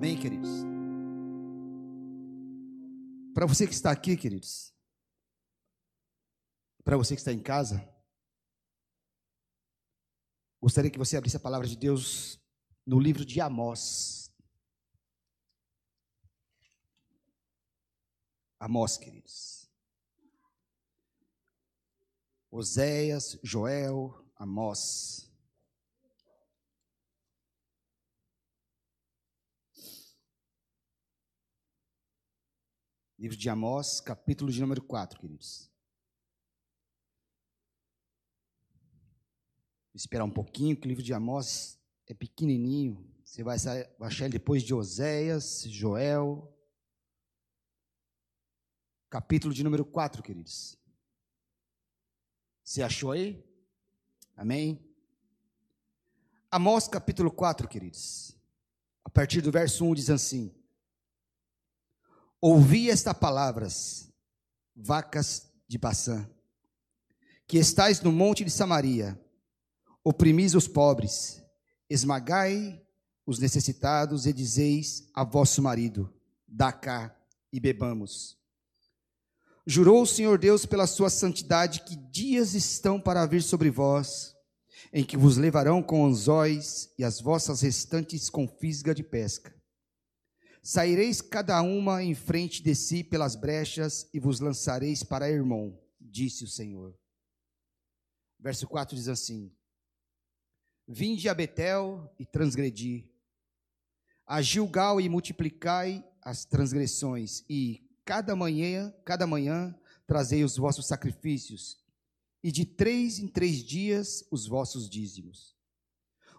Amém, queridos? Para você que está aqui, queridos, para você que está em casa, gostaria que você abrisse a palavra de Deus no livro de Amós. Amós, queridos. Oséias, Joel, Amós. Livro de Amós, capítulo de número 4, queridos. Vou esperar um pouquinho, que o livro de Amós é pequenininho. Você vai achar ele depois de Oséias, Joel. Capítulo de número 4, queridos. Você achou aí? Amém? Amós capítulo 4, queridos. A partir do verso 1 diz assim: Ouvi estas palavras, vacas de Baçã, que estais no monte de Samaria, oprimis os pobres, esmagai os necessitados e dizeis a vosso marido: dá cá e bebamos. Jurou o Senhor Deus pela sua santidade que dias estão para vir sobre vós, em que vos levarão com anzóis e as vossas restantes com fisga de pesca Saireis cada uma em frente de si pelas brechas e vos lançareis para Irmão, disse o Senhor. Verso 4 diz assim: Vinde a Betel e transgredi, a Gilgal e multiplicai as transgressões, e cada manhã, cada manhã trazei os vossos sacrifícios, e de três em três dias os vossos dízimos.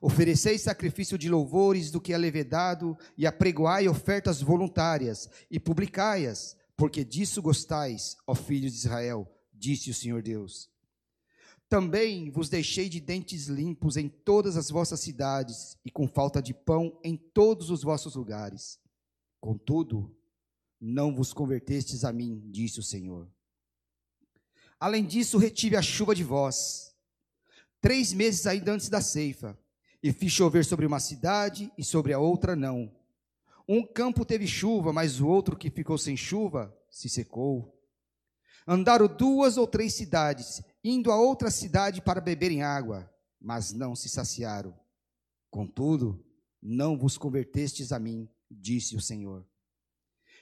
Ofereceis sacrifício de louvores do que é levedado, e apregoai ofertas voluntárias, e publicai-as, porque disso gostais, ó filhos de Israel, disse o Senhor Deus. Também vos deixei de dentes limpos em todas as vossas cidades, e com falta de pão em todos os vossos lugares. Contudo, não vos convertestes a mim, disse o Senhor. Além disso, retive a chuva de vós, três meses ainda antes da ceifa, e fiz chover sobre uma cidade e sobre a outra não. Um campo teve chuva, mas o outro que ficou sem chuva se secou. Andaram duas ou três cidades, indo a outra cidade para beberem água, mas não se saciaram. Contudo, não vos convertestes a mim, disse o Senhor.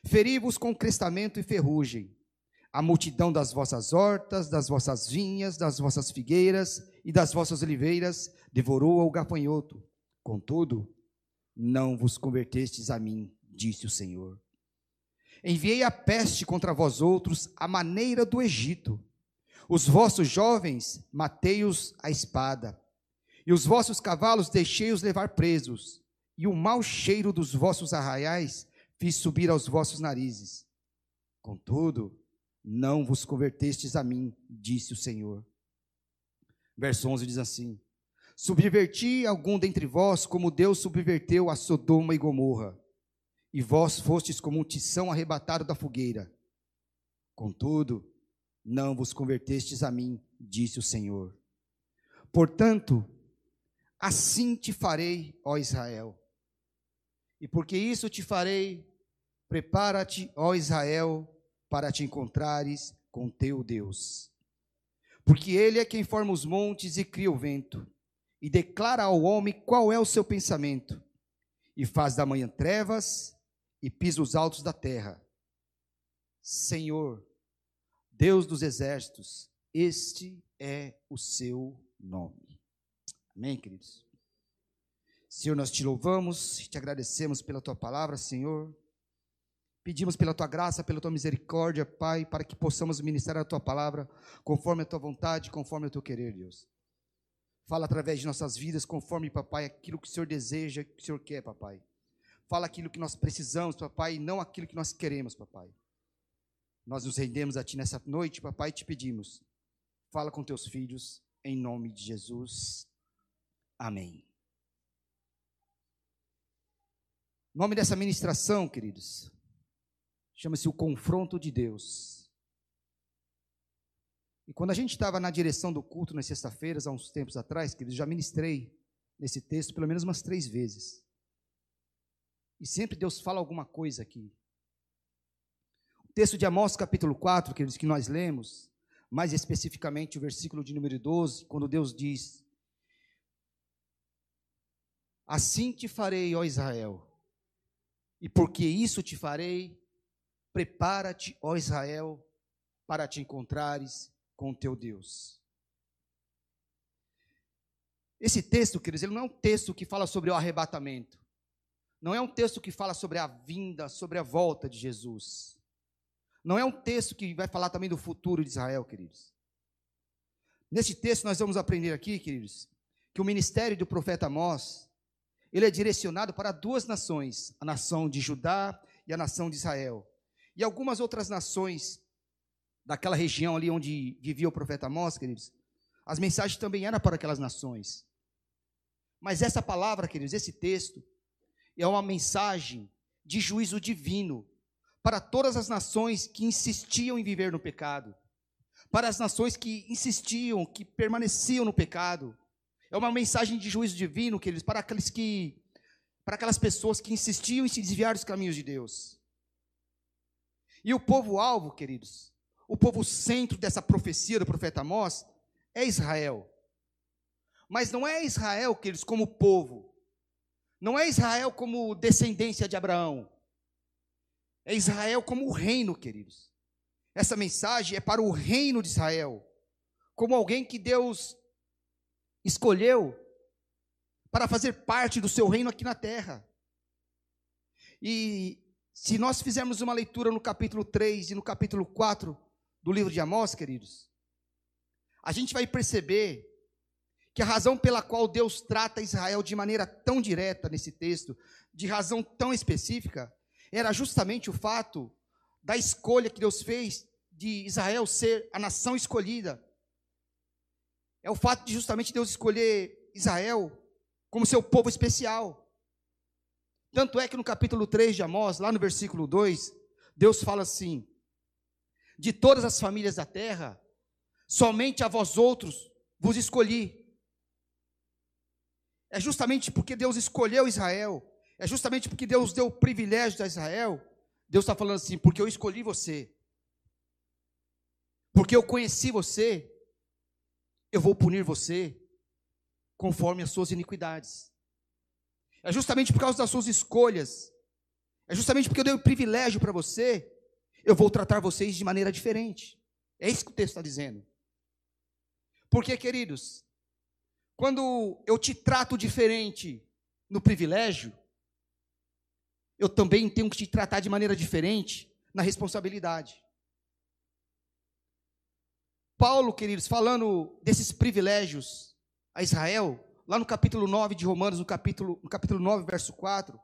Feri-vos com crestamento e ferrugem, a multidão das vossas hortas, das vossas vinhas, das vossas figueiras e das vossas oliveiras devorou o gafanhoto. Contudo, não vos convertestes a mim, disse o Senhor. Enviei a peste contra vós outros, à maneira do Egito. Os vossos jovens matei-os à espada, e os vossos cavalos deixei-os levar presos, e o mau cheiro dos vossos arraiais fiz subir aos vossos narizes. Contudo, não vos convertestes a mim, disse o Senhor. Verso 11 diz assim: Subverti algum dentre vós, como Deus subverteu a Sodoma e Gomorra, e vós fostes como um tição arrebatado da fogueira. Contudo, não vos convertestes a mim, disse o Senhor. Portanto, assim te farei, ó Israel. E porque isso te farei, prepara-te, ó Israel, para te encontrares com teu Deus. Porque ele é quem forma os montes e cria o vento, e declara ao homem qual é o seu pensamento, e faz da manhã trevas e pisa os altos da terra. Senhor, Deus dos exércitos, este é o seu nome. Amém, queridos? Senhor, nós te louvamos, te agradecemos pela tua palavra, Senhor. Pedimos pela tua graça, pela tua misericórdia, Pai, para que possamos ministrar a tua palavra conforme a tua vontade, conforme o teu querer, Deus. Fala através de nossas vidas, conforme, papai, aquilo que o Senhor deseja, que o Senhor quer, papai. Fala aquilo que nós precisamos, papai, e não aquilo que nós queremos, papai. Nós nos rendemos a Ti nessa noite, papai, e te pedimos. Fala com teus filhos, em nome de Jesus. Amém. O nome dessa ministração, queridos, Chama-se o confronto de Deus. E quando a gente estava na direção do culto nas sexta-feiras, há uns tempos atrás, que já ministrei nesse texto pelo menos umas três vezes. E sempre Deus fala alguma coisa aqui. O texto de Amós, capítulo 4, que, que nós lemos, mais especificamente o versículo de número 12, quando Deus diz: Assim te farei, ó Israel, e porque isso te farei, prepara-te, ó Israel, para te encontrares com o teu Deus. Esse texto, queridos, ele não é um texto que fala sobre o arrebatamento. Não é um texto que fala sobre a vinda, sobre a volta de Jesus. Não é um texto que vai falar também do futuro de Israel, queridos. Nesse texto nós vamos aprender aqui, queridos, que o ministério do profeta Amós, ele é direcionado para duas nações, a nação de Judá e a nação de Israel. E algumas outras nações daquela região ali onde vivia o profeta Amós, queridos, as mensagens também eram para aquelas nações. Mas essa palavra, queridos, esse texto, é uma mensagem de juízo divino para todas as nações que insistiam em viver no pecado, para as nações que insistiam, que permaneciam no pecado. É uma mensagem de juízo divino, queridos, para aqueles que para aquelas pessoas que insistiam em se desviar dos caminhos de Deus. E o povo alvo, queridos, o povo centro dessa profecia do profeta Amós é Israel. Mas não é Israel, queridos, como povo. Não é Israel como descendência de Abraão. É Israel como reino, queridos. Essa mensagem é para o reino de Israel, como alguém que Deus escolheu para fazer parte do seu reino aqui na terra. E se nós fizermos uma leitura no capítulo 3 e no capítulo 4 do livro de Amós, queridos, a gente vai perceber que a razão pela qual Deus trata Israel de maneira tão direta nesse texto, de razão tão específica, era justamente o fato da escolha que Deus fez de Israel ser a nação escolhida. É o fato de justamente Deus escolher Israel como seu povo especial. Tanto é que no capítulo 3 de Amós, lá no versículo 2, Deus fala assim: De todas as famílias da terra, somente a vós outros vos escolhi é justamente porque Deus escolheu Israel, é justamente porque Deus deu o privilégio a Israel. Deus está falando assim: porque eu escolhi você, porque eu conheci você, eu vou punir você conforme as suas iniquidades. É justamente por causa das suas escolhas, é justamente porque eu dei o privilégio para você, eu vou tratar vocês de maneira diferente. É isso que o texto está dizendo. Porque, queridos, quando eu te trato diferente no privilégio, eu também tenho que te tratar de maneira diferente na responsabilidade. Paulo, queridos, falando desses privilégios a Israel, lá no capítulo 9 de Romanos, no capítulo, no capítulo 9, verso 4,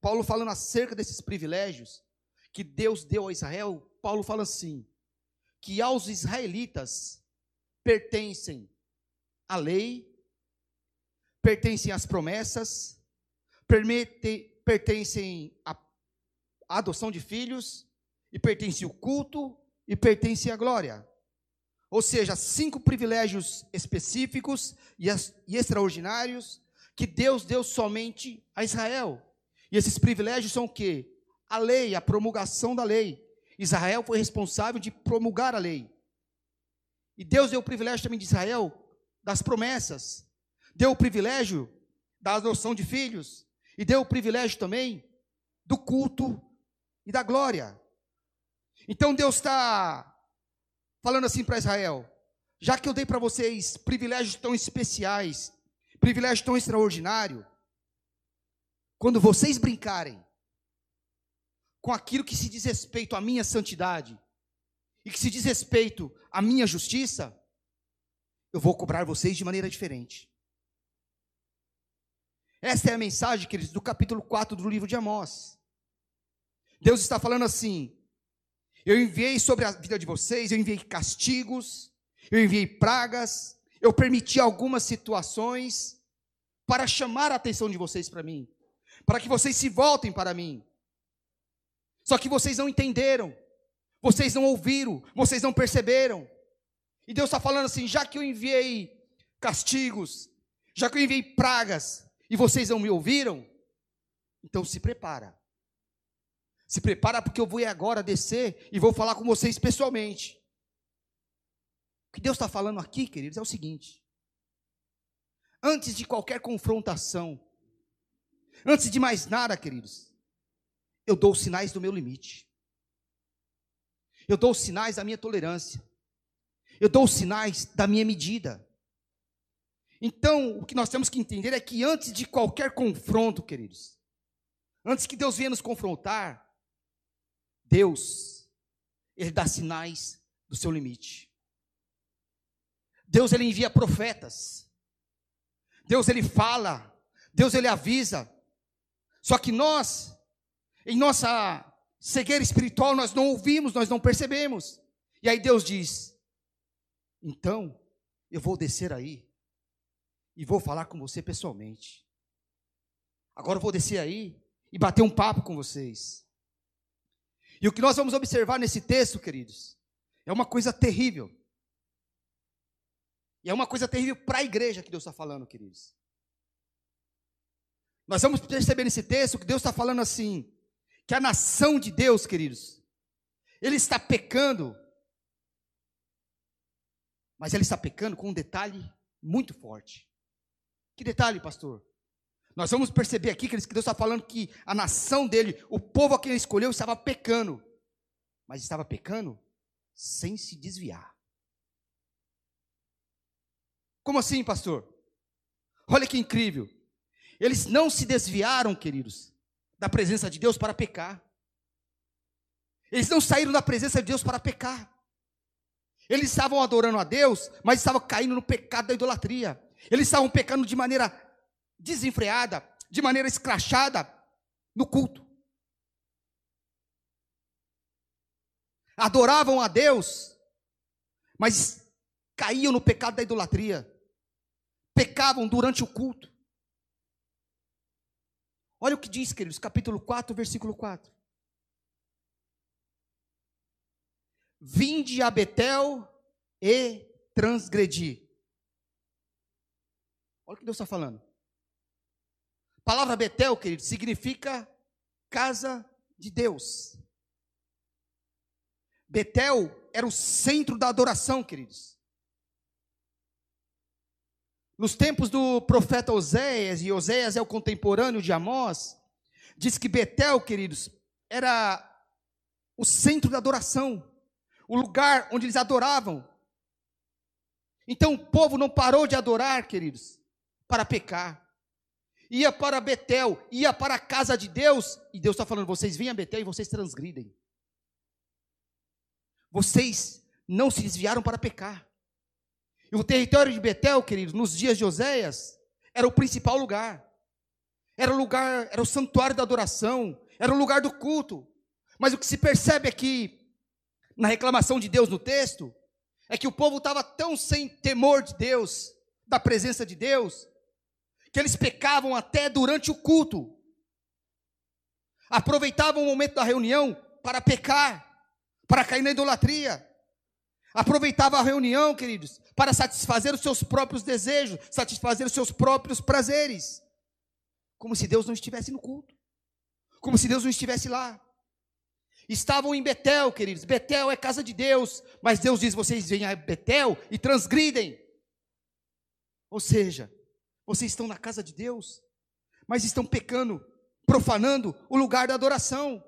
Paulo falando acerca desses privilégios que Deus deu a Israel, Paulo fala assim: que aos israelitas pertencem a lei, pertencem às promessas, pertencem à adoção de filhos, e pertencem o culto, e pertencem a glória. Ou seja, cinco privilégios específicos e, e extraordinários que Deus deu somente a Israel. E esses privilégios são o quê? A lei, a promulgação da lei. Israel foi responsável de promulgar a lei. E Deus deu o privilégio também de Israel das promessas deu o privilégio da adoção de filhos e deu o privilégio também do culto e da glória. Então Deus está falando assim para Israel: já que eu dei para vocês privilégios tão especiais, privilégio tão extraordinário, quando vocês brincarem com aquilo que se diz respeito à minha santidade e que se diz respeito à minha justiça, eu vou cobrar vocês de maneira diferente. Esta é a mensagem, queridos, do capítulo 4 do livro de Amós. Deus está falando assim: eu enviei sobre a vida de vocês, eu enviei castigos, eu enviei pragas, eu permiti algumas situações para chamar a atenção de vocês para mim, para que vocês se voltem para mim. Só que vocês não entenderam, vocês não ouviram, vocês não perceberam. E Deus está falando assim: já que eu enviei castigos, já que eu enviei pragas, e vocês não me ouviram, Então se prepara. Se prepara porque eu vou agora descer e vou falar com vocês pessoalmente. O que Deus está falando aqui, queridos, é o seguinte: antes de qualquer confrontação, antes de mais nada, queridos, eu dou os sinais do meu limite, eu dou os sinais da minha tolerância, eu dou os sinais da minha medida. Então, o que nós temos que entender é que antes de qualquer confronto, queridos, antes que Deus venha nos confrontar, Deus, Ele dá sinais do seu limite. Deus, Ele envia profetas. Deus, Ele fala. Deus, Ele avisa. Só que nós, em nossa cegueira espiritual, nós não ouvimos, nós não percebemos. E aí Deus diz: então, eu vou descer aí e vou falar com você pessoalmente. Agora eu vou descer aí e bater um papo com vocês. E o que nós vamos observar nesse texto, queridos, é uma coisa terrível. E é uma coisa terrível para a igreja que Deus está falando, queridos. Nós vamos perceber nesse texto que Deus está falando assim: que a nação de Deus, queridos, ele está pecando, mas ele está pecando com um detalhe muito forte. Que detalhe, pastor? Nós vamos perceber aqui que Deus está falando que a nação dele, o povo a quem ele escolheu, estava pecando. Mas estava pecando sem se desviar. Como assim, pastor? Olha que incrível. Eles não se desviaram, queridos, da presença de Deus para pecar. Eles não saíram da presença de Deus para pecar. Eles estavam adorando a Deus, mas estavam caindo no pecado da idolatria. Eles estavam pecando de maneira desenfreada, de maneira escrachada no culto. Adoravam a Deus, mas caíam no pecado da idolatria. Pecavam durante o culto. Olha o que diz, queridos, capítulo 4, versículo 4. Vinde a Betel e transgredi. Olha o que Deus está falando. A palavra Betel, querido, significa casa de Deus. Betel era o centro da adoração, queridos. Nos tempos do profeta Oséias, e Oséias é o contemporâneo de Amós, diz que Betel, queridos, era o centro da adoração, o lugar onde eles adoravam. Então o povo não parou de adorar, queridos, para pecar ia para Betel, ia para a casa de Deus, e Deus está falando: vocês vêm a Betel e vocês transgridem. Vocês não se desviaram para pecar. E o território de Betel, queridos, nos dias de Oséias, era o principal lugar. Era o lugar, era o santuário da adoração, era o lugar do culto. Mas o que se percebe aqui, na reclamação de Deus no texto, é que o povo estava tão sem temor de Deus, da presença de Deus, que eles pecavam até durante o culto. Aproveitavam o momento da reunião para pecar, para cair na idolatria. Aproveitava a reunião, queridos, para satisfazer os seus próprios desejos, satisfazer os seus próprios prazeres. Como se Deus não estivesse no culto. Como se Deus não estivesse lá. Estavam em Betel, queridos. Betel é casa de Deus, mas Deus diz: vocês vêm a Betel e transgridem. Ou seja, vocês estão na casa de Deus, mas estão pecando, profanando o lugar da adoração.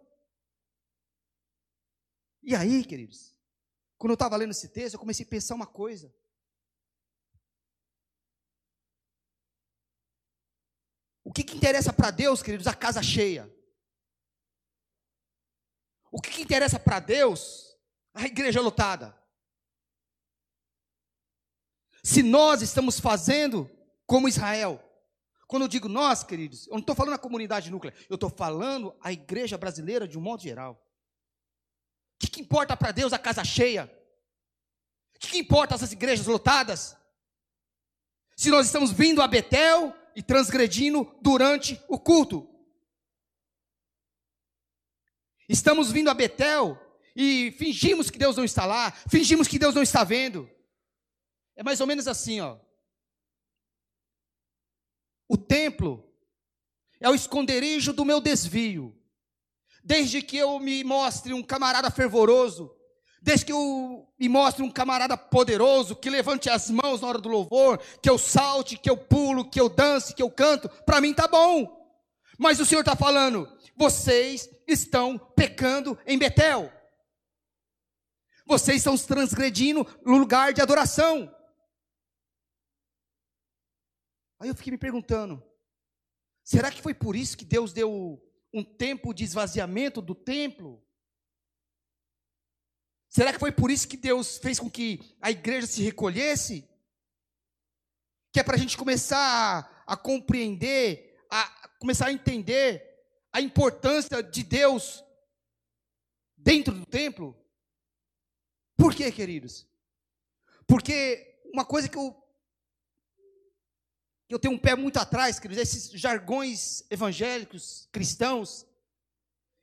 E aí, queridos, quando eu estava lendo esse texto, eu comecei a pensar uma coisa. O que, que interessa para Deus, queridos, a casa cheia? O que, que interessa para Deus a igreja lotada? Se nós estamos fazendo como Israel. Quando eu digo nós, queridos, eu não estou falando a comunidade núclea, eu estou falando a igreja brasileira de um modo geral. O que, que importa para Deus a casa cheia? O que, que importa essas igrejas lotadas? Se nós estamos vindo a Betel e transgredindo durante o culto. Estamos vindo a Betel e fingimos que Deus não está lá, fingimos que Deus não está vendo. É mais ou menos assim, ó. Templo é o esconderijo do meu desvio. Desde que eu me mostre um camarada fervoroso, desde que eu me mostre um camarada poderoso, que levante as mãos na hora do louvor, que eu salte, que eu pulo, que eu dance, que eu canto, para mim tá bom. Mas o Senhor está falando, vocês estão pecando em Betel. Vocês estão transgredindo no lugar de adoração. Aí eu fiquei me perguntando: será que foi por isso que Deus deu um tempo de esvaziamento do templo? Será que foi por isso que Deus fez com que a igreja se recolhesse? Que é para a gente começar a, a compreender, a começar a entender a importância de Deus dentro do templo? Por quê, queridos? Porque uma coisa que eu, que eu tenho um pé muito atrás, queridos, esses jargões evangélicos, cristãos,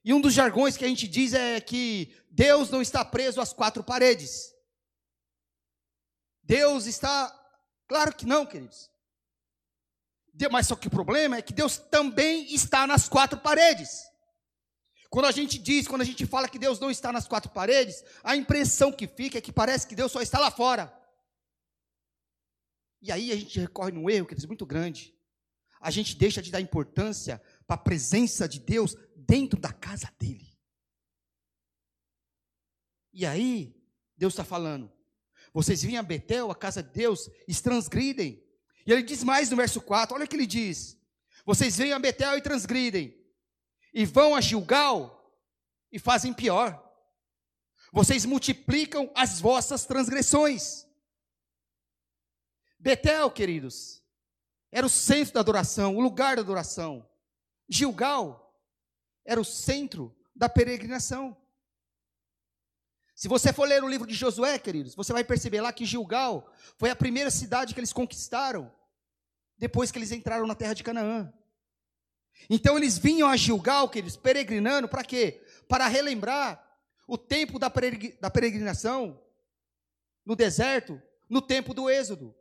e um dos jargões que a gente diz é que Deus não está preso às quatro paredes. Deus está. Claro que não, queridos. Mas só que o problema é que Deus também está nas quatro paredes. Quando a gente diz, quando a gente fala que Deus não está nas quatro paredes, a impressão que fica é que parece que Deus só está lá fora. E aí a gente recorre num erro, que é muito grande. A gente deixa de dar importância para a presença de Deus dentro da casa dele. E aí, Deus está falando: vocês vêm a Betel, a casa de Deus, e transgridem. E ele diz mais no verso 4, olha o que ele diz: vocês vêm a Betel e transgridem e vão a Gilgal e fazem pior. Vocês multiplicam as vossas transgressões. Betel, queridos, era o centro da adoração, o lugar da adoração. Gilgal era o centro da peregrinação. Se você for ler o livro de Josué, queridos, você vai perceber lá que Gilgal foi a primeira cidade que eles conquistaram depois que eles entraram na terra de Canaã. Então eles vinham a Gilgal, queridos, peregrinando, para quê? Para relembrar o tempo da peregrinação no deserto, no tempo do Êxodo.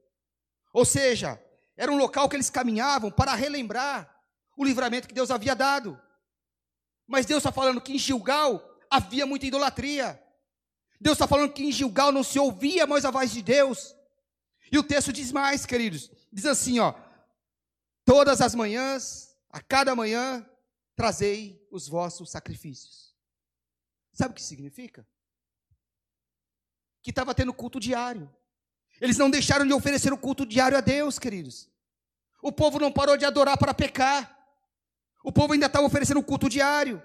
Ou seja, era um local que eles caminhavam para relembrar o livramento que Deus havia dado. Mas Deus está falando que em Gilgal havia muita idolatria. Deus está falando que em Gilgal não se ouvia mais a voz de Deus. E o texto diz mais, queridos. Diz assim, ó: Todas as manhãs a cada manhã trazei os vossos sacrifícios. Sabe o que significa? Que estava tendo culto diário. Eles não deixaram de oferecer o culto diário a Deus, queridos. O povo não parou de adorar para pecar. O povo ainda estava oferecendo o culto diário.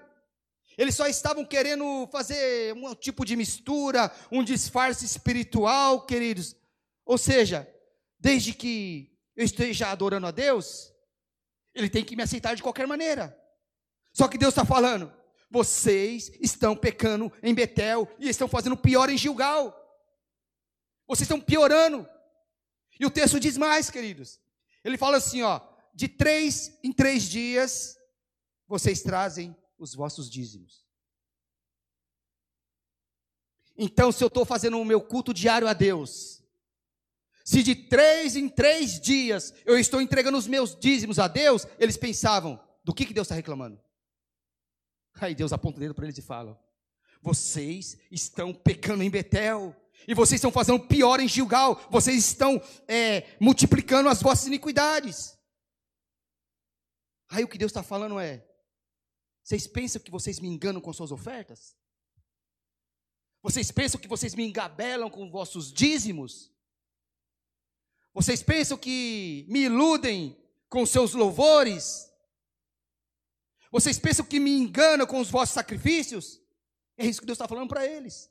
Eles só estavam querendo fazer um tipo de mistura, um disfarce espiritual, queridos. Ou seja, desde que eu esteja adorando a Deus, ele tem que me aceitar de qualquer maneira. Só que Deus está falando: vocês estão pecando em Betel e estão fazendo pior em Gilgal. Vocês estão piorando. E o texto diz mais, queridos. Ele fala assim: ó, de três em três dias vocês trazem os vossos dízimos. Então, se eu estou fazendo o meu culto diário a Deus, se de três em três dias eu estou entregando os meus dízimos a Deus, eles pensavam: do que, que Deus está reclamando? Aí Deus aponta o dedo para eles e fala: vocês estão pecando em Betel. E vocês estão fazendo pior em Gilgal. Vocês estão é, multiplicando as vossas iniquidades. Aí o que Deus está falando é: vocês pensam que vocês me enganam com suas ofertas? Vocês pensam que vocês me engabelam com vossos dízimos? Vocês pensam que me iludem com seus louvores? Vocês pensam que me enganam com os vossos sacrifícios? É isso que Deus está falando para eles.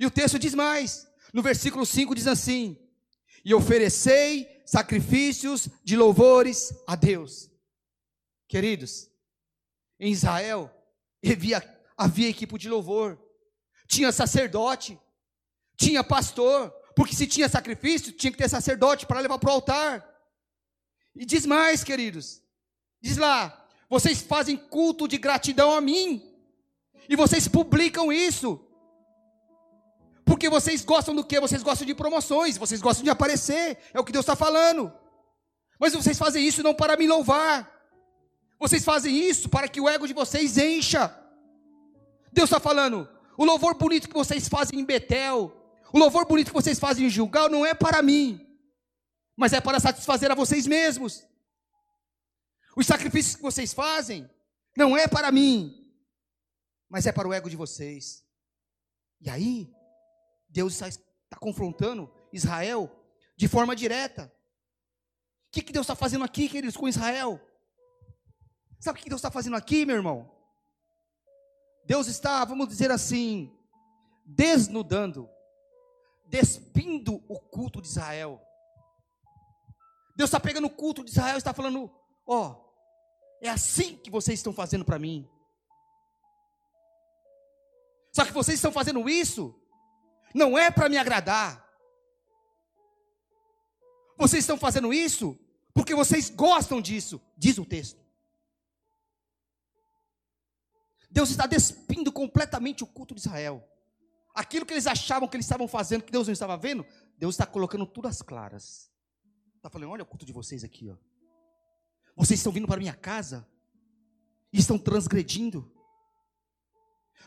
E o texto diz mais, no versículo 5 diz assim: E oferecei sacrifícios de louvores a Deus. Queridos, em Israel havia, havia equipe de louvor, tinha sacerdote, tinha pastor, porque se tinha sacrifício, tinha que ter sacerdote para levar para o altar. E diz mais, queridos. Diz lá: vocês fazem culto de gratidão a mim. E vocês publicam isso. Porque vocês gostam do que? Vocês gostam de promoções, vocês gostam de aparecer. É o que Deus está falando. Mas vocês fazem isso não para me louvar. Vocês fazem isso para que o ego de vocês encha. Deus está falando, o louvor bonito que vocês fazem em Betel, o louvor bonito que vocês fazem em Gilgal não é para mim, mas é para satisfazer a vocês mesmos. Os sacrifícios que vocês fazem não é para mim, mas é para o ego de vocês. E aí, Deus está, confrontando Israel de forma direta. O que, que Deus está fazendo aqui, queridos, com Israel? Sabe o que Deus está fazendo aqui, meu irmão? Deus está, vamos dizer assim, desnudando, despindo o culto de Israel. Deus está pegando o culto de Israel e está falando: ó, oh, é assim que vocês estão fazendo para mim. Só que vocês estão fazendo isso, não é para me agradar. Vocês estão fazendo isso porque vocês gostam disso, diz o texto. Deus está despindo completamente o culto de Israel. Aquilo que eles achavam que eles estavam fazendo, que Deus não estava vendo, Deus está colocando tudo às claras. Está falando, olha o culto de vocês aqui, ó. Vocês estão vindo para minha casa e estão transgredindo.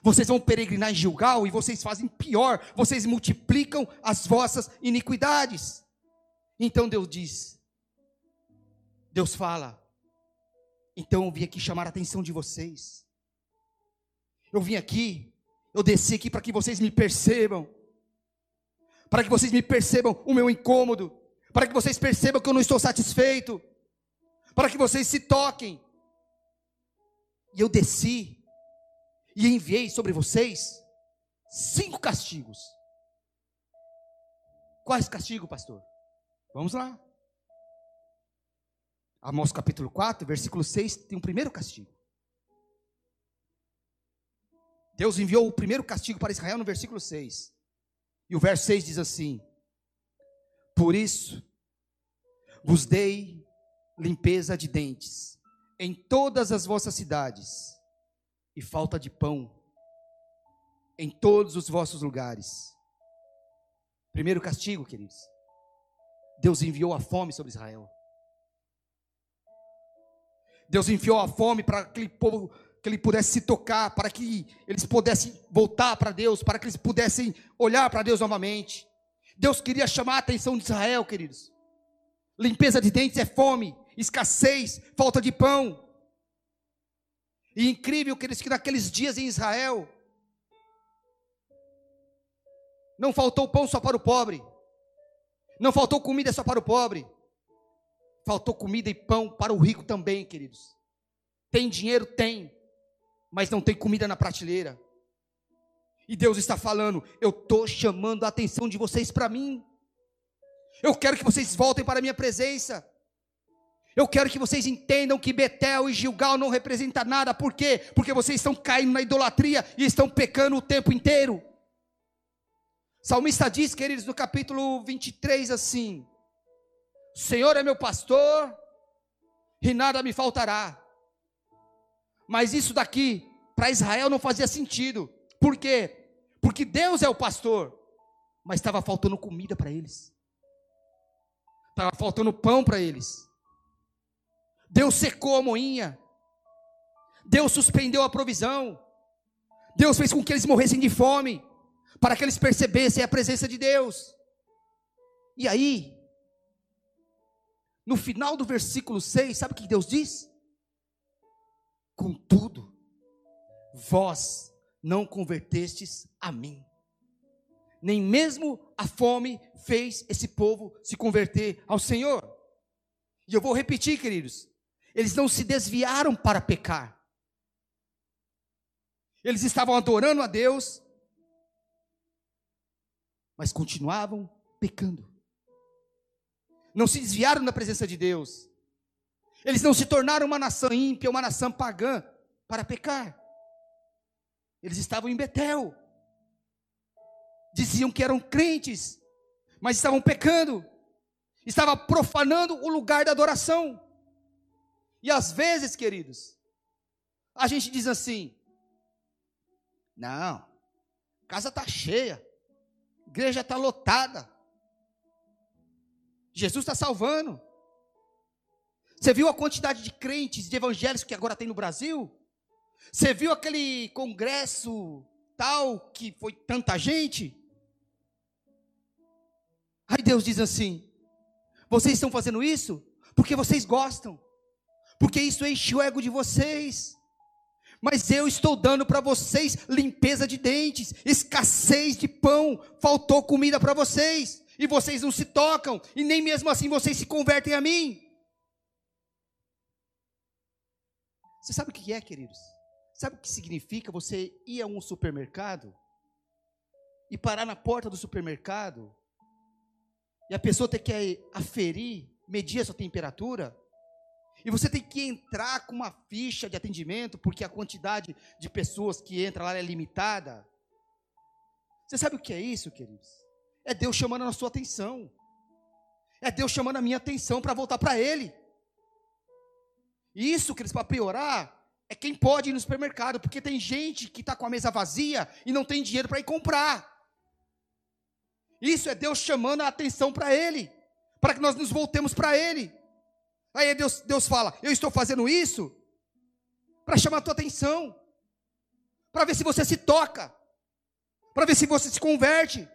Vocês vão peregrinar em Gilgal e vocês fazem pior, vocês multiplicam as vossas iniquidades. Então Deus diz, Deus fala, então eu vim aqui chamar a atenção de vocês. Eu vim aqui, eu desci aqui para que vocês me percebam, para que vocês me percebam o meu incômodo, para que vocês percebam que eu não estou satisfeito, para que vocês se toquem. E eu desci e enviei sobre vocês cinco castigos. Quais castigos, pastor? Vamos lá. Amós capítulo 4, versículo 6, tem um primeiro castigo. Deus enviou o primeiro castigo para Israel no versículo 6. E o verso 6 diz assim: Por isso vos dei limpeza de dentes em todas as vossas cidades, e falta de pão em todos os vossos lugares. Primeiro castigo, queridos. Deus enviou a fome sobre Israel. Deus enviou a fome para aquele povo que ele pudesse se tocar, para que eles pudessem voltar para Deus, para que eles pudessem olhar para Deus novamente. Deus queria chamar a atenção de Israel, queridos. Limpeza de dentes é fome, escassez, falta de pão. E incrível, queridos, que naqueles dias em Israel, não faltou pão só para o pobre, não faltou comida só para o pobre, faltou comida e pão para o rico também, queridos. Tem dinheiro? Tem, mas não tem comida na prateleira. E Deus está falando: eu estou chamando a atenção de vocês para mim. Eu quero que vocês voltem para a minha presença. Eu quero que vocês entendam que Betel e Gilgal não representam nada. Por quê? Porque vocês estão caindo na idolatria e estão pecando o tempo inteiro. Salmista diz, queridos, no capítulo 23, assim: O Senhor é meu pastor e nada me faltará. Mas isso daqui, para Israel, não fazia sentido. Por quê? Porque Deus é o pastor, mas estava faltando comida para eles, estava faltando pão para eles. Deus secou a moinha. Deus suspendeu a provisão. Deus fez com que eles morressem de fome, para que eles percebessem a presença de Deus. E aí, no final do versículo 6, sabe o que Deus diz? Contudo, vós não convertestes a mim. Nem mesmo a fome fez esse povo se converter ao Senhor. E eu vou repetir, queridos. Eles não se desviaram para pecar. Eles estavam adorando a Deus, mas continuavam pecando. Não se desviaram da presença de Deus. Eles não se tornaram uma nação ímpia, uma nação pagã para pecar. Eles estavam em Betel. Diziam que eram crentes, mas estavam pecando. Estava profanando o lugar da adoração. E às vezes, queridos, a gente diz assim: não, casa está cheia, igreja está lotada, Jesus está salvando. Você viu a quantidade de crentes, de evangélicos que agora tem no Brasil? Você viu aquele congresso tal que foi tanta gente? Aí Deus diz assim: vocês estão fazendo isso porque vocês gostam, porque isso enche o ego de vocês. Mas eu estou dando para vocês limpeza de dentes, escassez de pão, faltou comida para vocês, e vocês não se tocam, e nem mesmo assim vocês se convertem a mim. Você sabe o que é, queridos? Sabe o que significa você ir a um supermercado e parar na porta do supermercado e a pessoa ter que aferir, medir a sua temperatura? E você tem que entrar com uma ficha de atendimento, porque a quantidade de pessoas que entra lá é limitada. Você sabe o que é isso, queridos? É Deus chamando a sua atenção. É Deus chamando a minha atenção para voltar para Ele. Isso, queridos, para piorar, é quem pode ir no supermercado, porque tem gente que está com a mesa vazia e não tem dinheiro para ir comprar. Isso é Deus chamando a atenção para Ele, para que nós nos voltemos para Ele. Aí Deus, Deus fala: Eu estou fazendo isso para chamar a tua atenção, para ver se você se toca, para ver se você se converte.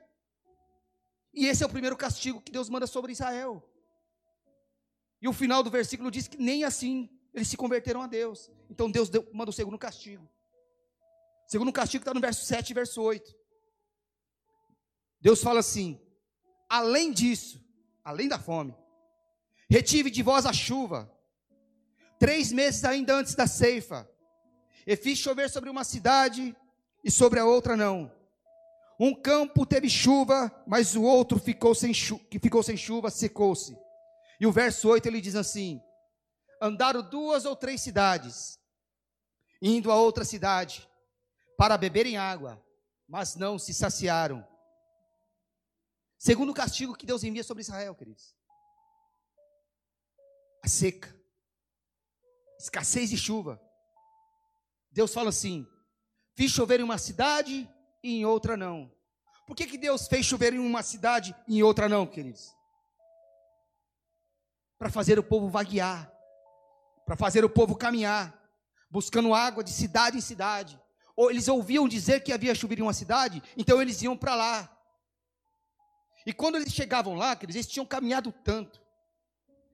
E esse é o primeiro castigo que Deus manda sobre Israel. E o final do versículo diz que nem assim eles se converteram a Deus. Então Deus deu, manda o segundo castigo. O segundo castigo está no verso 7 e verso 8. Deus fala assim: além disso, além da fome, retive de vós a chuva, três meses ainda antes da ceifa, e fiz chover sobre uma cidade e sobre a outra não. Um campo teve chuva, mas o outro ficou sem que ficou sem chuva secou-se. E o verso 8 ele diz assim: andaram duas ou três cidades, indo a outra cidade, para beberem água, mas não se saciaram. Segundo o castigo que Deus envia sobre Israel, queridos. Seca. Escassez de chuva. Deus fala assim: fiz chover em uma cidade e em outra não. Por que, que Deus fez chover em uma cidade e em outra não, queridos? Para fazer o povo vaguear para fazer o povo caminhar, buscando água de cidade em cidade. Ou eles ouviam dizer que havia chovido em uma cidade, então eles iam para lá. E quando eles chegavam lá, eles tinham caminhado tanto,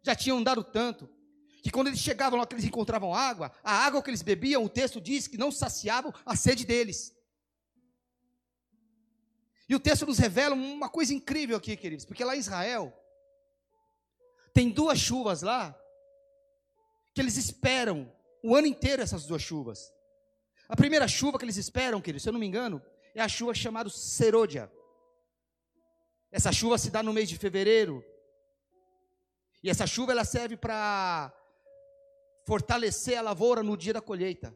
já tinham andado tanto, que quando eles chegavam lá, que eles encontravam água, a água que eles bebiam, o texto diz que não saciavam a sede deles. E o texto nos revela uma coisa incrível aqui, queridos, porque lá em Israel, tem duas chuvas lá, que eles esperam o ano inteiro essas duas chuvas. A primeira chuva que eles esperam, queridos, se eu não me engano, é a chuva chamada serôdia. Essa chuva se dá no mês de fevereiro. E essa chuva ela serve para fortalecer a lavoura no dia da colheita.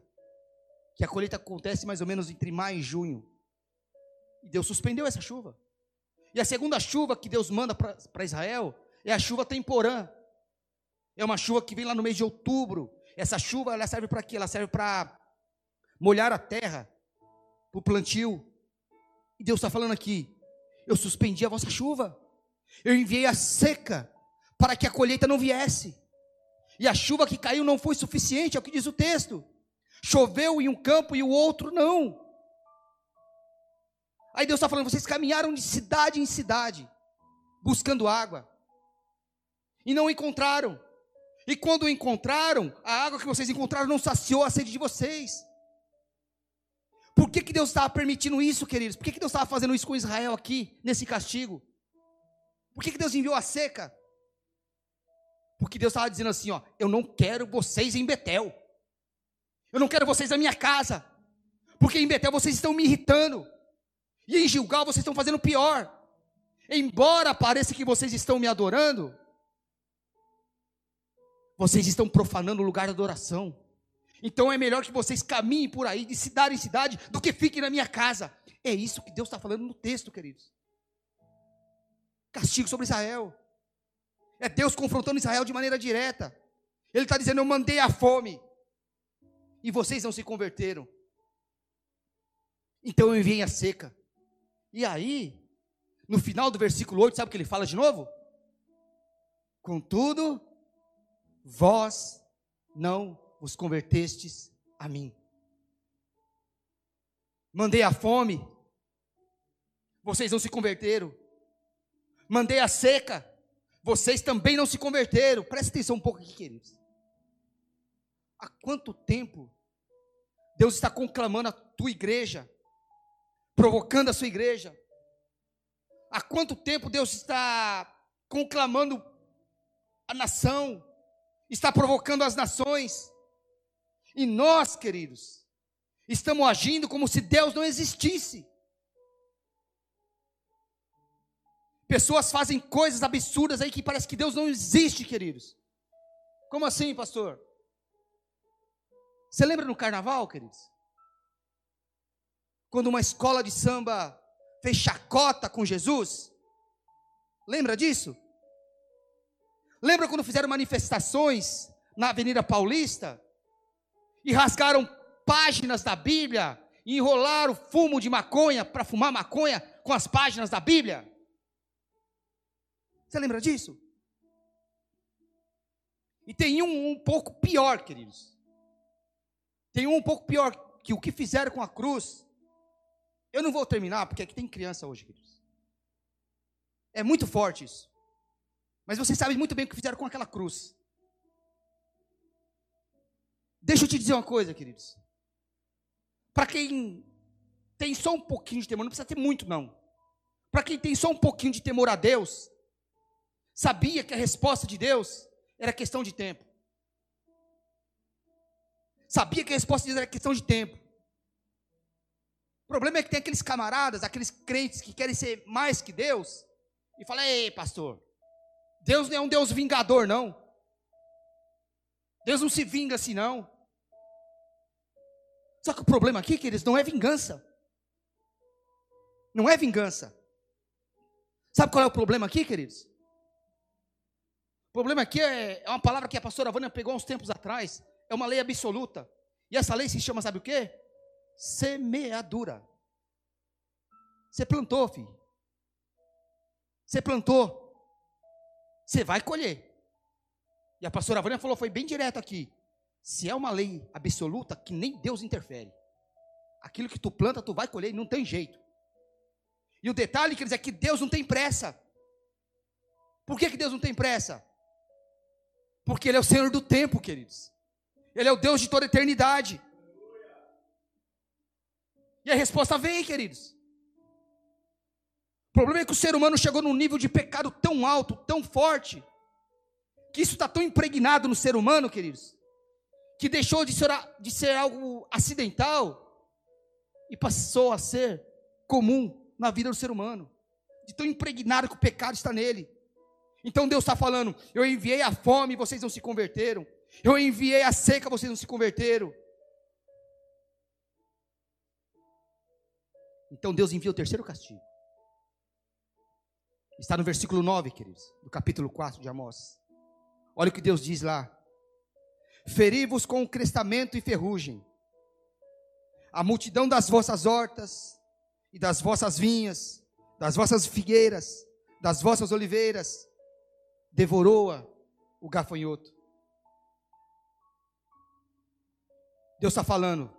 Que a colheita acontece mais ou menos entre maio e junho. E Deus suspendeu essa chuva. E a segunda chuva que Deus manda para Israel é a chuva temporã. É uma chuva que vem lá no mês de outubro. Essa chuva ela serve para quê? Ela serve para molhar a terra, para o plantio. E Deus está falando aqui: eu suspendi a vossa chuva, eu enviei a seca para que a colheita não viesse. E a chuva que caiu não foi suficiente, é o que diz o texto. Choveu em um campo e o outro não. Aí Deus está falando: vocês caminharam de cidade em cidade, buscando água, e não encontraram. E quando encontraram, a água que vocês encontraram não saciou a sede de vocês. Por que, que Deus estava permitindo isso, queridos? Por que, que Deus estava fazendo isso com Israel aqui, nesse castigo? Por que, que Deus enviou a seca? Porque Deus estava dizendo assim: ó, eu não quero vocês em Betel. Eu não quero vocês na minha casa. Porque em Betel vocês estão me irritando. E em Gilgal vocês estão fazendo pior. Embora pareça que vocês estão me adorando, vocês estão profanando o lugar da adoração. Então é melhor que vocês caminhem por aí de cidade em cidade do que fiquem na minha casa. É isso que Deus está falando no texto, queridos. Castigo sobre Israel. É Deus confrontando Israel de maneira direta. Ele está dizendo: Eu mandei a fome. E vocês não se converteram. Então eu enviei a seca. E aí, no final do versículo 8, sabe o que ele fala de novo? Contudo, vós não vos convertestes a mim. Mandei a fome, vocês não se converteram. Mandei a seca, vocês também não se converteram. Presta atenção um pouco aqui, queridos. Há quanto tempo Deus está conclamando a tua igreja, provocando a sua igreja? Há quanto tempo Deus está conclamando a nação, está provocando as nações? E nós, queridos, estamos agindo como se Deus não existisse. Pessoas fazem coisas absurdas aí que parece que Deus não existe, queridos. Como assim, pastor? Você lembra no carnaval, queridos? Quando uma escola de samba fez chacota com Jesus? Lembra disso? Lembra quando fizeram manifestações na Avenida Paulista e rasgaram páginas da Bíblia e enrolaram fumo de maconha para fumar maconha com as páginas da Bíblia? Você lembra disso? E tem um um pouco pior, queridos. Tem um um pouco pior que o que fizeram com a cruz. Eu não vou terminar, porque aqui tem criança hoje, queridos. É muito forte isso. Mas vocês sabem muito bem o que fizeram com aquela cruz. Deixa eu te dizer uma coisa, queridos. Para quem tem só um pouquinho de temor, não precisa ter muito, não. Para quem tem só um pouquinho de temor a Deus, sabia que a resposta de Deus era questão de tempo. Sabia que a resposta de Deus era questão de tempo. O problema é que tem aqueles camaradas, aqueles crentes que querem ser mais que Deus, e fala: ei, pastor, Deus não é um Deus vingador, não. Deus não se vinga assim, não. Só que o problema aqui, queridos, não é vingança. Não é vingança. Sabe qual é o problema aqui, queridos? Problema aqui é, é uma palavra que a pastora Vânia pegou uns tempos atrás. É uma lei absoluta. E essa lei se chama, sabe o quê? Semeadura. Você plantou, filho. Você plantou. Você vai colher. E a pastora Vânia falou, foi bem direto aqui. Se é uma lei absoluta, que nem Deus interfere. Aquilo que tu planta, tu vai colher não tem jeito. E o detalhe, quer dizer, é que Deus não tem pressa. Por que, que Deus não tem pressa? Porque Ele é o Senhor do tempo, queridos. Ele é o Deus de toda a eternidade. E a resposta vem, queridos. O problema é que o ser humano chegou num nível de pecado tão alto, tão forte, que isso está tão impregnado no ser humano, queridos, que deixou de ser, de ser algo acidental e passou a ser comum na vida do ser humano, de tão impregnado que o pecado está nele. Então Deus está falando: eu enviei a fome e vocês não se converteram. Eu enviei a seca, vocês não se converteram. Então Deus envia o terceiro castigo. Está no versículo 9, queridos, do capítulo 4 de Amós. Olha o que Deus diz lá: Feri-vos com crestamento e ferrugem, a multidão das vossas hortas e das vossas vinhas, das vossas figueiras, das vossas oliveiras, devorou-a o gafanhoto. Deus está falando,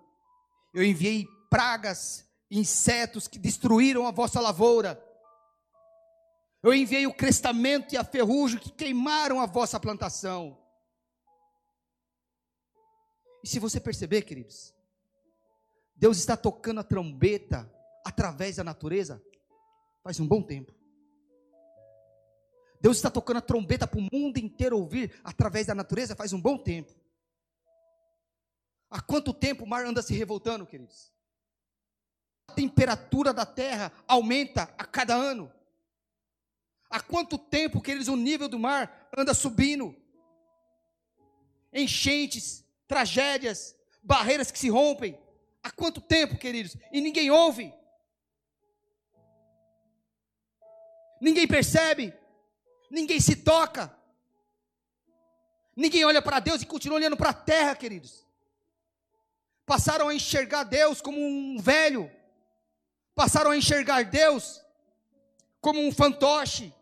eu enviei pragas, insetos que destruíram a vossa lavoura. Eu enviei o crestamento e a ferrugem que queimaram a vossa plantação. E se você perceber, queridos, Deus está tocando a trombeta através da natureza faz um bom tempo. Deus está tocando a trombeta para o mundo inteiro ouvir através da natureza faz um bom tempo. Há quanto tempo o mar anda se revoltando, queridos? A temperatura da terra aumenta a cada ano. Há quanto tempo, queridos, o nível do mar anda subindo? Enchentes, tragédias, barreiras que se rompem. Há quanto tempo, queridos? E ninguém ouve. Ninguém percebe ninguém se toca, ninguém olha para Deus e continua olhando para a terra, queridos. Passaram a enxergar Deus como um velho, passaram a enxergar Deus como um fantoche,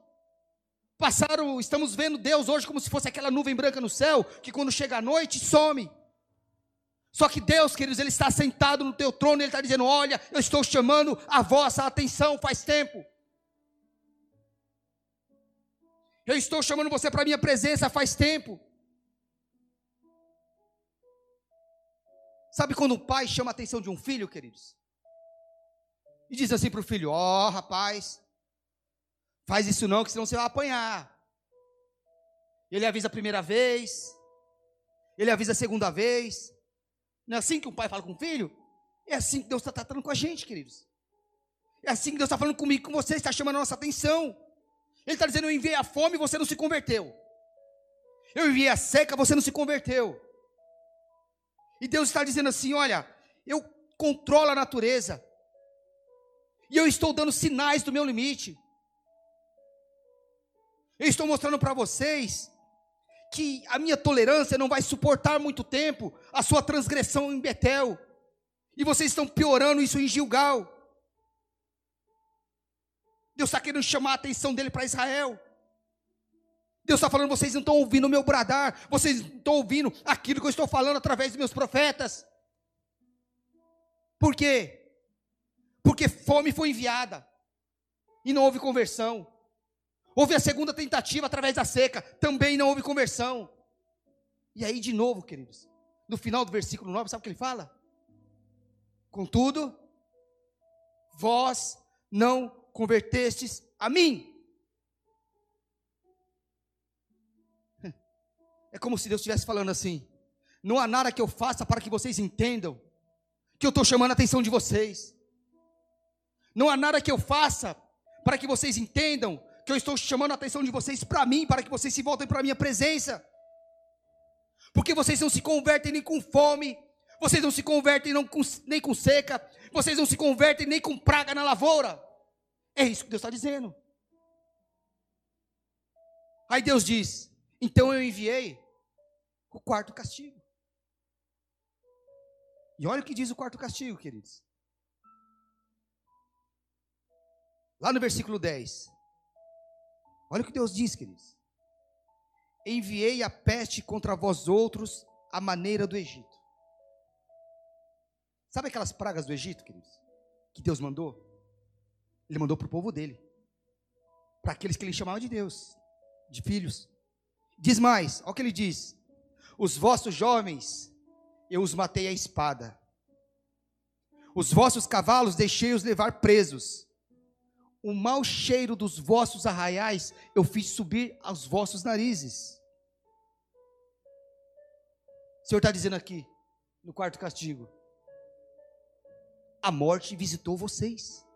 Passaram, estamos vendo Deus hoje como se fosse aquela nuvem branca no céu, que quando chega a noite some. Só que Deus, queridos, Ele está sentado no teu trono, Ele está dizendo: Olha, eu estou chamando a vossa atenção faz tempo. Eu estou chamando você para a minha presença faz tempo. Sabe quando um pai chama a atenção de um filho, queridos? E diz assim para o filho: Ó, oh, rapaz, Faz isso não, que senão você vai apanhar. Ele avisa a primeira vez, ele avisa a segunda vez. Não é assim que um pai fala com o filho? É assim que Deus está tratando com a gente, queridos. É assim que Deus está falando comigo, com você, está chamando a nossa atenção. Ele está dizendo: Eu enviei a fome e você não se converteu. Eu enviei a seca, você não se converteu. E Deus está dizendo assim: Olha, eu controlo a natureza. E eu estou dando sinais do meu limite. Eu estou mostrando para vocês que a minha tolerância não vai suportar muito tempo a sua transgressão em Betel. E vocês estão piorando isso em Gilgal. Deus está querendo chamar a atenção dele para Israel. Deus está falando, vocês não estão ouvindo o meu bradar, vocês não estão ouvindo aquilo que eu estou falando através dos meus profetas. Por quê? Porque fome foi enviada e não houve conversão. Houve a segunda tentativa através da seca, também não houve conversão. E aí, de novo, queridos, no final do versículo 9, sabe o que ele fala? Contudo, vós não convertestes a mim. É como se Deus estivesse falando assim: não há nada que eu faça para que vocês entendam que eu estou chamando a atenção de vocês. Não há nada que eu faça para que vocês entendam que eu estou chamando a atenção de vocês para mim, para que vocês se voltem para a minha presença. Porque vocês não se convertem nem com fome, vocês não se convertem nem com, nem com seca, vocês não se convertem nem com praga na lavoura. É isso que Deus está dizendo. Aí Deus diz: então eu enviei o quarto castigo. E olha o que diz o quarto castigo, queridos. Lá no versículo 10. Olha o que Deus diz, queridos. Enviei a peste contra vós outros, a maneira do Egito. Sabe aquelas pragas do Egito, queridos? Que Deus mandou? Ele mandou para o povo dele. Para aqueles que ele chamava de Deus, de filhos. Diz mais, olha o que ele diz: Os vossos jovens, eu os matei à espada. Os vossos cavalos deixei-os levar presos o mau cheiro dos vossos arraiais eu fiz subir aos vossos narizes. O Senhor está dizendo aqui, no quarto castigo: a morte visitou vocês.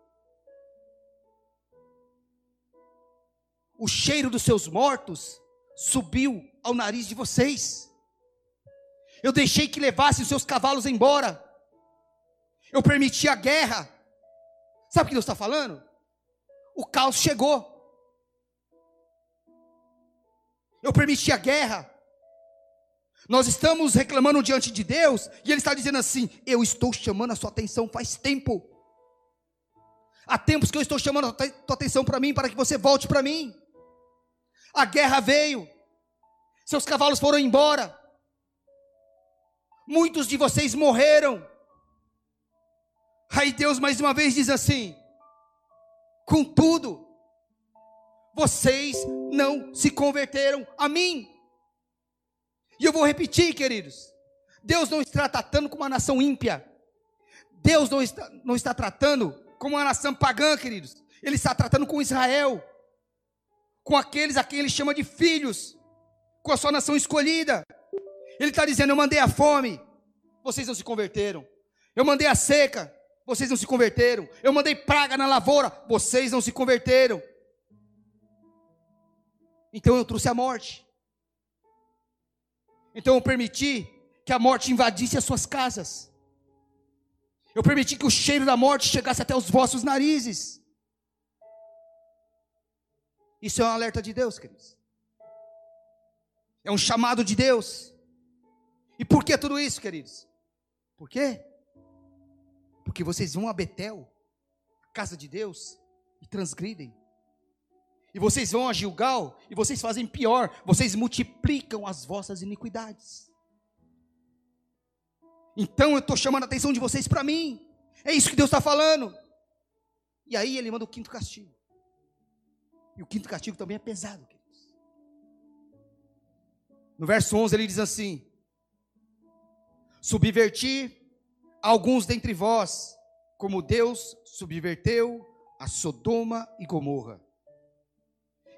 O cheiro dos seus mortos subiu ao nariz de vocês. Eu deixei que levassem os seus cavalos embora. Eu permiti a guerra. Sabe o que Deus está falando? o caos chegou. Eu permiti a guerra. Nós estamos reclamando diante de Deus e Ele está dizendo assim: Eu estou chamando a sua atenção faz tempo. Há tempos que eu estou chamando a tua atenção para mim, para que você volte para mim. A guerra veio, seus cavalos foram embora, muitos de vocês morreram. Aí Deus mais uma vez diz assim: Contudo, vocês não se converteram a mim. E eu vou repetir, queridos: Deus não está tratando como uma nação ímpia. Deus não está, não está tratando como uma nação pagã, queridos. Ele está tratando com Israel, com aqueles a quem ele chama de filhos, com a sua nação escolhida. Ele está dizendo: Eu mandei a fome, vocês não se converteram. Eu mandei a seca, vocês não se converteram. Eu mandei praga na lavoura, vocês não se converteram. Então eu trouxe a morte. Então eu permiti que a morte invadisse as suas casas. Eu permiti que o cheiro da morte chegasse até os vossos narizes. Isso é um alerta de Deus, queridos. É um chamado de Deus. E por que tudo isso, queridos? Por quê? Porque vocês vão a Betel, a casa de Deus, e transgridem. E vocês vão a Gilgal e vocês fazem pior, vocês multiplicam as vossas iniquidades. Então eu estou chamando a atenção de vocês para mim. É isso que Deus está falando. E aí ele manda o quinto castigo. E o quinto castigo também é pesado, queridos. No verso 11 ele diz assim: Subverti alguns dentre vós, como Deus subverteu a Sodoma e Gomorra.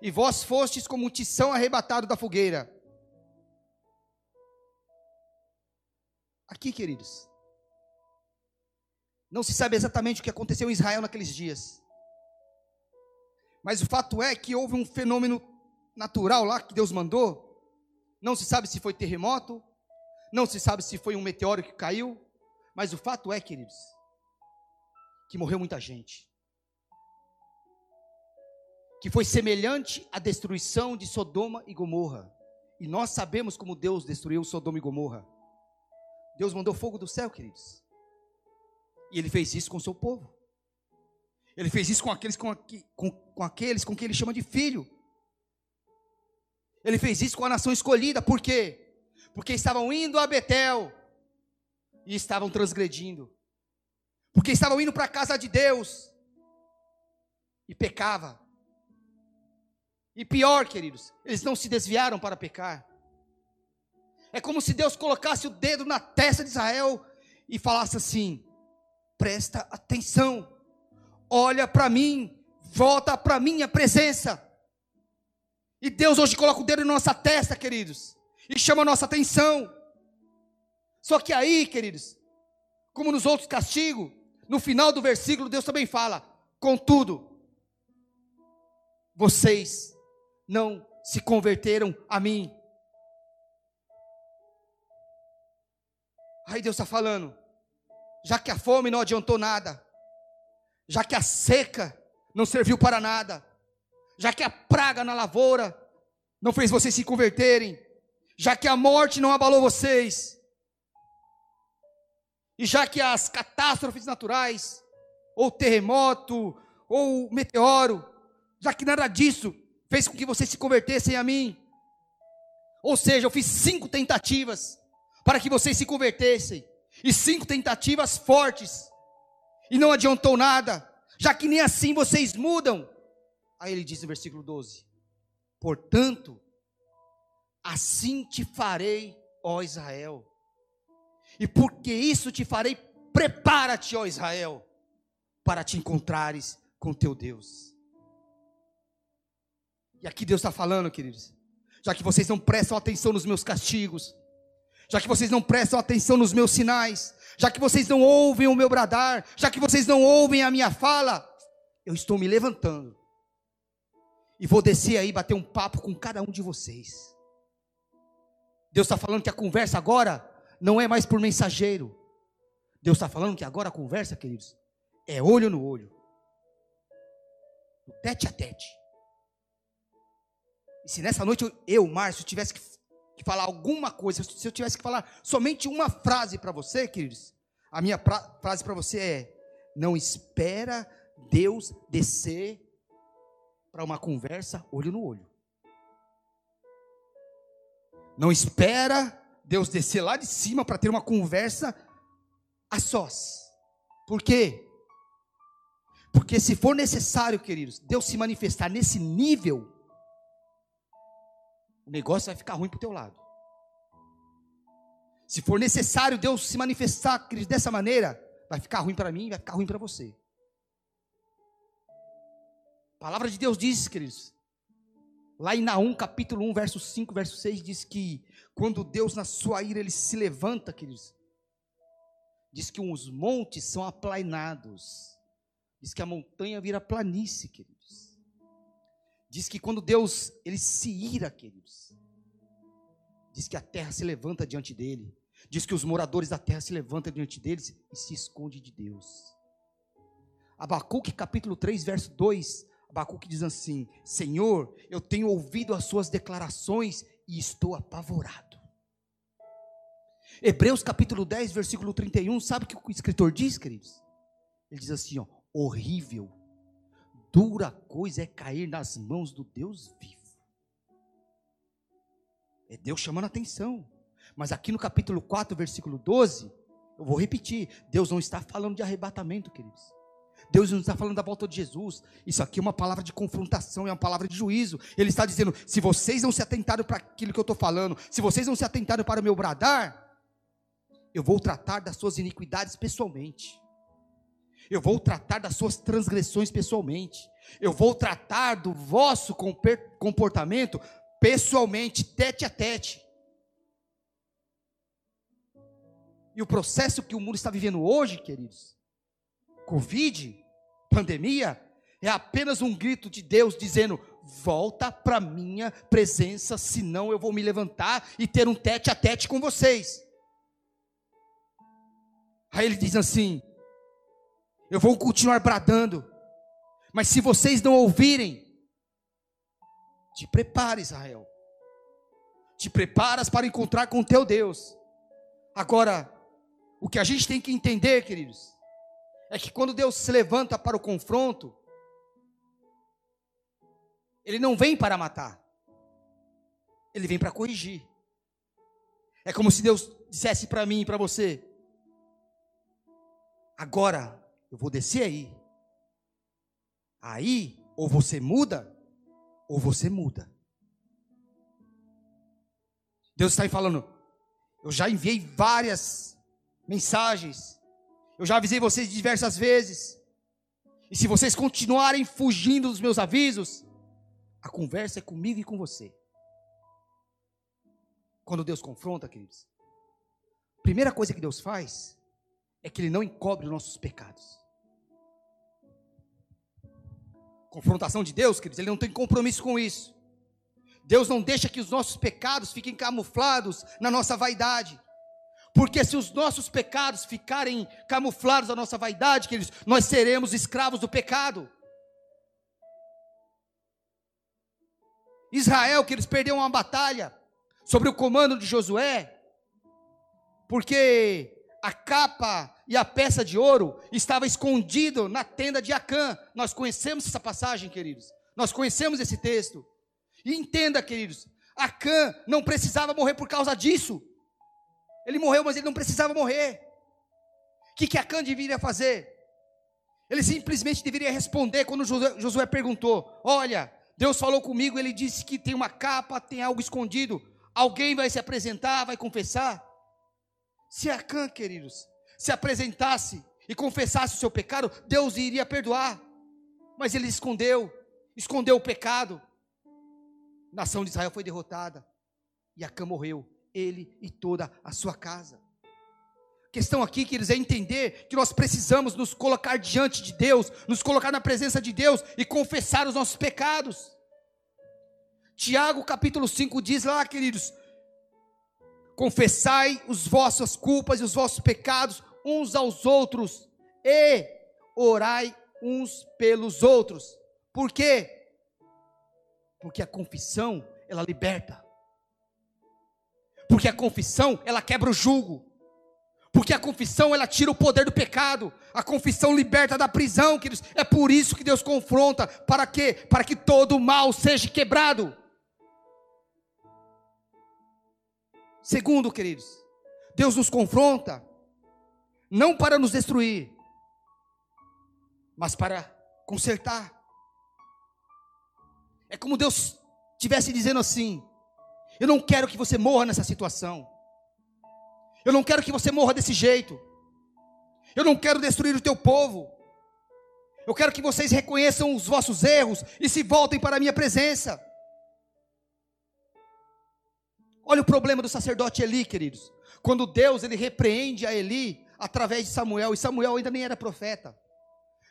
E vós fostes como um tição arrebatado da fogueira. Aqui, queridos, não se sabe exatamente o que aconteceu em Israel naqueles dias. Mas o fato é que houve um fenômeno natural lá que Deus mandou. Não se sabe se foi terremoto, não se sabe se foi um meteoro que caiu, mas o fato é, queridos, que morreu muita gente. Que foi semelhante à destruição de Sodoma e Gomorra. E nós sabemos como Deus destruiu Sodoma e Gomorra. Deus mandou fogo do céu, queridos. E ele fez isso com o seu povo. Ele fez isso com aqueles com, com, com aqueles com quem ele chama de filho. Ele fez isso com a nação escolhida, por quê? Porque estavam indo a Betel e estavam transgredindo. Porque estavam indo para a casa de Deus e pecava. E pior, queridos, eles não se desviaram para pecar. É como se Deus colocasse o dedo na testa de Israel e falasse assim: presta atenção, olha para mim, volta para minha presença. E Deus hoje coloca o dedo na nossa testa, queridos, e chama a nossa atenção. Só que aí, queridos, como nos outros castigos, no final do versículo Deus também fala: contudo, vocês não se converteram a mim. Aí Deus está falando, já que a fome não adiantou nada, já que a seca não serviu para nada, já que a praga na lavoura não fez vocês se converterem, já que a morte não abalou vocês, e já que as catástrofes naturais, ou terremoto, ou meteoro, já que nada disso fez com que vocês se convertessem a mim, ou seja, eu fiz cinco tentativas, para que vocês se convertessem. E cinco tentativas fortes. E não adiantou nada, já que nem assim vocês mudam. Aí ele diz no versículo 12: Portanto, assim te farei, ó Israel. E porque isso te farei, prepara-te, ó Israel, para te encontrares com teu Deus. E aqui Deus está falando, queridos, já que vocês não prestam atenção nos meus castigos, já que vocês não prestam atenção nos meus sinais, já que vocês não ouvem o meu bradar, já que vocês não ouvem a minha fala, eu estou me levantando e vou descer aí bater um papo com cada um de vocês. Deus está falando que a conversa agora não é mais por mensageiro. Deus está falando que agora a conversa, queridos, é olho no olho, tete a tete. E se nessa noite eu, eu Márcio, tivesse que que falar alguma coisa, se eu tivesse que falar somente uma frase para você, queridos, a minha pra, frase para você é: não espera Deus descer para uma conversa olho no olho. Não espera Deus descer lá de cima para ter uma conversa a sós. Por quê? Porque se for necessário, queridos, Deus se manifestar nesse nível, o negócio vai ficar ruim para o teu lado. Se for necessário Deus se manifestar dessa maneira, vai ficar ruim para mim, vai ficar ruim para você. A palavra de Deus diz, queridos, lá em Naum, capítulo 1, verso 5, verso 6, diz que quando Deus na sua ira ele se levanta, queridos, diz que os montes são aplainados, diz que a montanha vira planície, queridos. Diz que quando Deus ele se ira, queridos, diz que a terra se levanta diante dele. Diz que os moradores da terra se levantam diante deles e se esconde de Deus. Abacuque capítulo 3, verso 2, Abacuque diz assim: Senhor, eu tenho ouvido as suas declarações e estou apavorado. Hebreus capítulo 10, versículo 31, sabe o que o escritor diz, queridos? Ele diz assim: ó, horrível dura coisa é cair nas mãos do Deus vivo. É Deus chamando a atenção. Mas aqui no capítulo 4, versículo 12, eu vou repetir: Deus não está falando de arrebatamento, queridos. Deus não está falando da volta de Jesus. Isso aqui é uma palavra de confrontação, é uma palavra de juízo. Ele está dizendo: se vocês não se atentaram para aquilo que eu estou falando, se vocês não se atentaram para o meu bradar, eu vou tratar das suas iniquidades pessoalmente. Eu vou tratar das suas transgressões pessoalmente. Eu vou tratar do vosso comportamento pessoalmente, tete a tete. E o processo que o mundo está vivendo hoje, queridos, Covid, pandemia, é apenas um grito de Deus dizendo: volta para minha presença, senão eu vou me levantar e ter um tete a tete com vocês. Aí ele diz assim: eu vou continuar bradando, mas se vocês não ouvirem, te prepara, Israel. Te preparas para encontrar com o teu Deus. Agora, o que a gente tem que entender, queridos, é que quando Deus se levanta para o confronto, Ele não vem para matar, Ele vem para corrigir. É como se Deus dissesse para mim e para você: agora eu vou descer aí. Aí, ou você muda, ou você muda. Deus está aí falando, eu já enviei várias mensagens, eu já avisei vocês diversas vezes, e se vocês continuarem fugindo dos meus avisos, a conversa é comigo e com você. Quando Deus confronta, queridos, primeira coisa que Deus faz é que Ele não encobre os nossos pecados. confrontação de Deus, queridos, ele não tem compromisso com isso. Deus não deixa que os nossos pecados fiquem camuflados na nossa vaidade. Porque se os nossos pecados ficarem camuflados na nossa vaidade, queridos, nós seremos escravos do pecado. Israel, que eles perderam uma batalha sobre o comando de Josué, porque a capa e a peça de ouro estava escondido na tenda de Acã. Nós conhecemos essa passagem, queridos. Nós conhecemos esse texto. E entenda, queridos, Acã não precisava morrer por causa disso. Ele morreu, mas ele não precisava morrer. O que, que Acã deveria fazer? Ele simplesmente deveria responder quando Josué, Josué perguntou: Olha, Deus falou comigo, ele disse que tem uma capa, tem algo escondido. Alguém vai se apresentar, vai confessar? Se Acã, queridos, se apresentasse e confessasse o seu pecado, Deus iria perdoar. Mas ele escondeu, escondeu o pecado. A nação de Israel foi derrotada. E Acã morreu, ele e toda a sua casa. A questão aqui, queridos, é entender que nós precisamos nos colocar diante de Deus, nos colocar na presença de Deus e confessar os nossos pecados. Tiago capítulo 5 diz lá, queridos: confessai as vossas culpas e os vossos pecados uns aos outros e orai uns pelos outros. Por quê? Porque a confissão, ela liberta. Porque a confissão, ela quebra o jugo. Porque a confissão, ela tira o poder do pecado. A confissão liberta da prisão, queridos. É por isso que Deus confronta. Para quê? Para que todo mal seja quebrado. Segundo, queridos, Deus nos confronta não para nos destruir, mas para consertar. É como Deus estivesse dizendo assim: Eu não quero que você morra nessa situação. Eu não quero que você morra desse jeito. Eu não quero destruir o teu povo. Eu quero que vocês reconheçam os vossos erros e se voltem para a minha presença. Olha o problema do sacerdote Eli, queridos. Quando Deus ele repreende a Eli, através de Samuel, e Samuel ainda nem era profeta.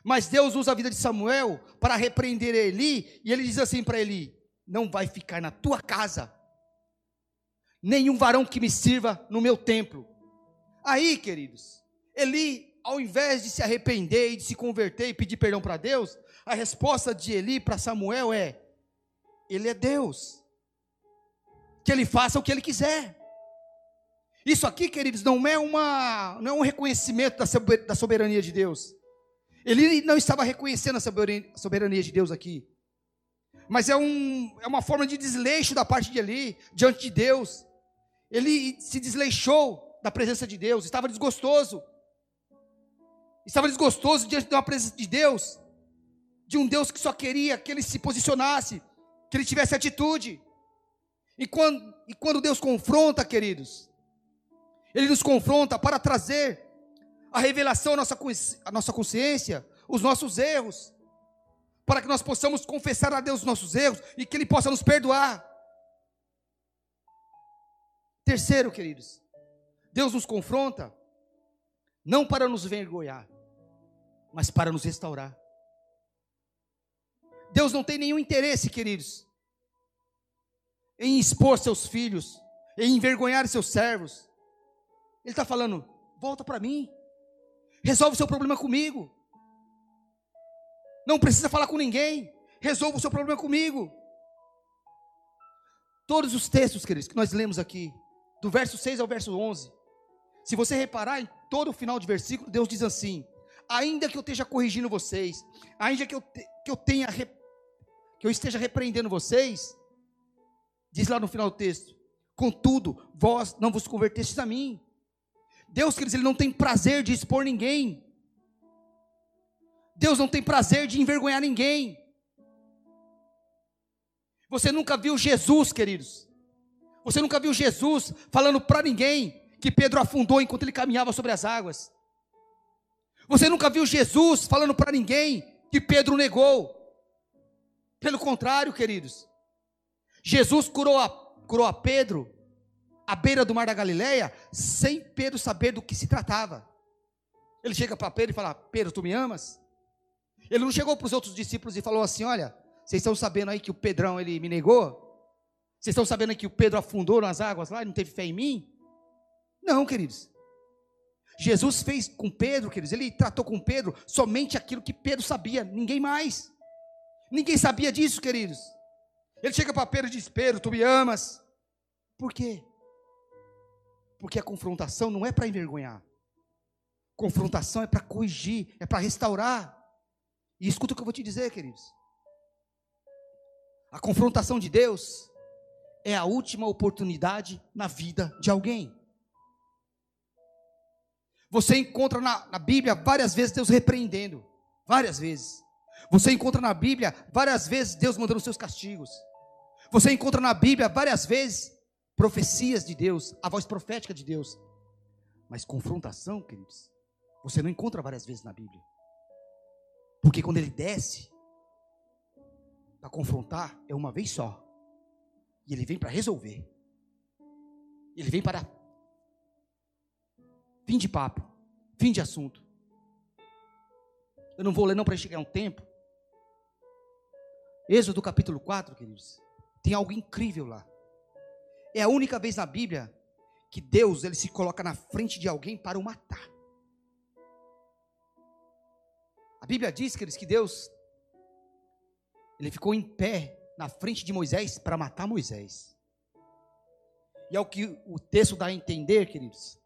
Mas Deus usa a vida de Samuel para repreender Eli, e ele diz assim para Eli: Não vai ficar na tua casa nenhum varão que me sirva no meu templo. Aí, queridos, Eli, ao invés de se arrepender e de se converter e pedir perdão para Deus, a resposta de Eli para Samuel é: Ele é Deus, que ele faça o que ele quiser. Isso aqui, queridos, não é, uma, não é um reconhecimento da soberania de Deus. Ele não estava reconhecendo a soberania de Deus aqui. Mas é, um, é uma forma de desleixo da parte de Eli, diante de Deus. Ele se desleixou da presença de Deus, estava desgostoso. Estava desgostoso diante de uma presença de Deus, de um Deus que só queria que ele se posicionasse, que ele tivesse atitude. E quando, e quando Deus confronta, queridos, Ele nos confronta para trazer a revelação à nossa, à nossa consciência, os nossos erros, para que nós possamos confessar a Deus os nossos erros e que Ele possa nos perdoar. Terceiro, queridos, Deus nos confronta não para nos envergonhar, mas para nos restaurar. Deus não tem nenhum interesse, queridos, em expor seus filhos, em envergonhar seus servos. Ele está falando: volta para mim, resolve o seu problema comigo. Não precisa falar com ninguém, resolva o seu problema comigo. Todos os textos, queridos, que nós lemos aqui, do verso 6 ao verso 11, se você reparar em todo o final de versículo, Deus diz assim: ainda que eu esteja corrigindo vocês, ainda que eu, te, que eu tenha que eu esteja repreendendo vocês, Diz lá no final do texto: Contudo, vós não vos convertestes a mim. Deus, queridos, Ele não tem prazer de expor ninguém. Deus não tem prazer de envergonhar ninguém. Você nunca viu Jesus, queridos. Você nunca viu Jesus falando para ninguém que Pedro afundou enquanto ele caminhava sobre as águas. Você nunca viu Jesus falando para ninguém que Pedro negou. Pelo contrário, queridos. Jesus curou a, curou a Pedro à beira do mar da Galileia, sem Pedro saber do que se tratava. Ele chega para Pedro e fala: Pedro, tu me amas? Ele não chegou para os outros discípulos e falou assim: Olha, vocês estão sabendo aí que o Pedrão ele me negou? Vocês estão sabendo aí que o Pedro afundou nas águas lá e não teve fé em mim? Não, queridos. Jesus fez com Pedro, queridos, ele tratou com Pedro somente aquilo que Pedro sabia, ninguém mais. Ninguém sabia disso, queridos. Ele chega para Pedro e diz: Pedro, tu me amas. Por quê? Porque a confrontação não é para envergonhar. Confrontação é para corrigir, é para restaurar. E escuta o que eu vou te dizer, queridos. A confrontação de Deus é a última oportunidade na vida de alguém. Você encontra na, na, Bíblia várias vezes Deus repreendendo, várias vezes. Você encontra na Bíblia várias vezes Deus mandando seus castigos. Você encontra na Bíblia várias vezes profecias de Deus, a voz profética de Deus. Mas confrontação, queridos, você não encontra várias vezes na Bíblia. Porque quando ele desce para confrontar, é uma vez só. E ele vem para resolver. Ele vem para fim de papo, fim de assunto. Eu não vou ler não para chegar um tempo. Êxodo capítulo 4, queridos. Tem algo incrível lá. É a única vez na Bíblia que Deus ele se coloca na frente de alguém para o matar. A Bíblia diz, queridos, que Deus ele ficou em pé na frente de Moisés para matar Moisés. E é o que o texto dá a entender, queridos.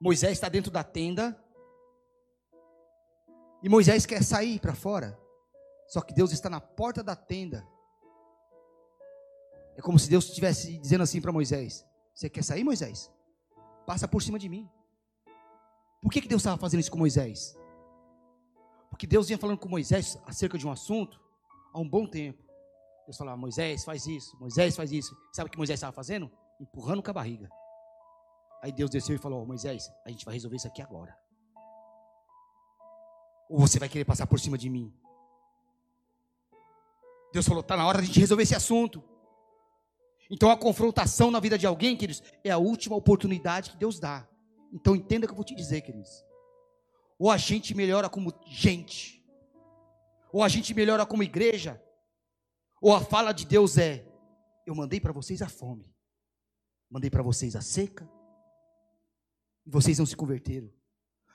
Moisés está dentro da tenda e Moisés quer sair para fora. Só que Deus está na porta da tenda é como se Deus estivesse dizendo assim para Moisés: Você quer sair, Moisés? Passa por cima de mim. Por que, que Deus estava fazendo isso com Moisés? Porque Deus vinha falando com Moisés acerca de um assunto há um bom tempo. Deus falava: Moisés, faz isso, Moisés, faz isso. Sabe o que Moisés estava fazendo? Empurrando com a barriga. Aí Deus desceu e falou: Moisés, a gente vai resolver isso aqui agora. Ou você vai querer passar por cima de mim? Deus falou: está na hora de a gente resolver esse assunto. Então a confrontação na vida de alguém, queridos, é a última oportunidade que Deus dá. Então entenda o que eu vou te dizer, queridos. Ou a gente melhora como gente, ou a gente melhora como igreja, ou a fala de Deus é: eu mandei para vocês a fome, mandei para vocês a seca, e vocês não se converteram.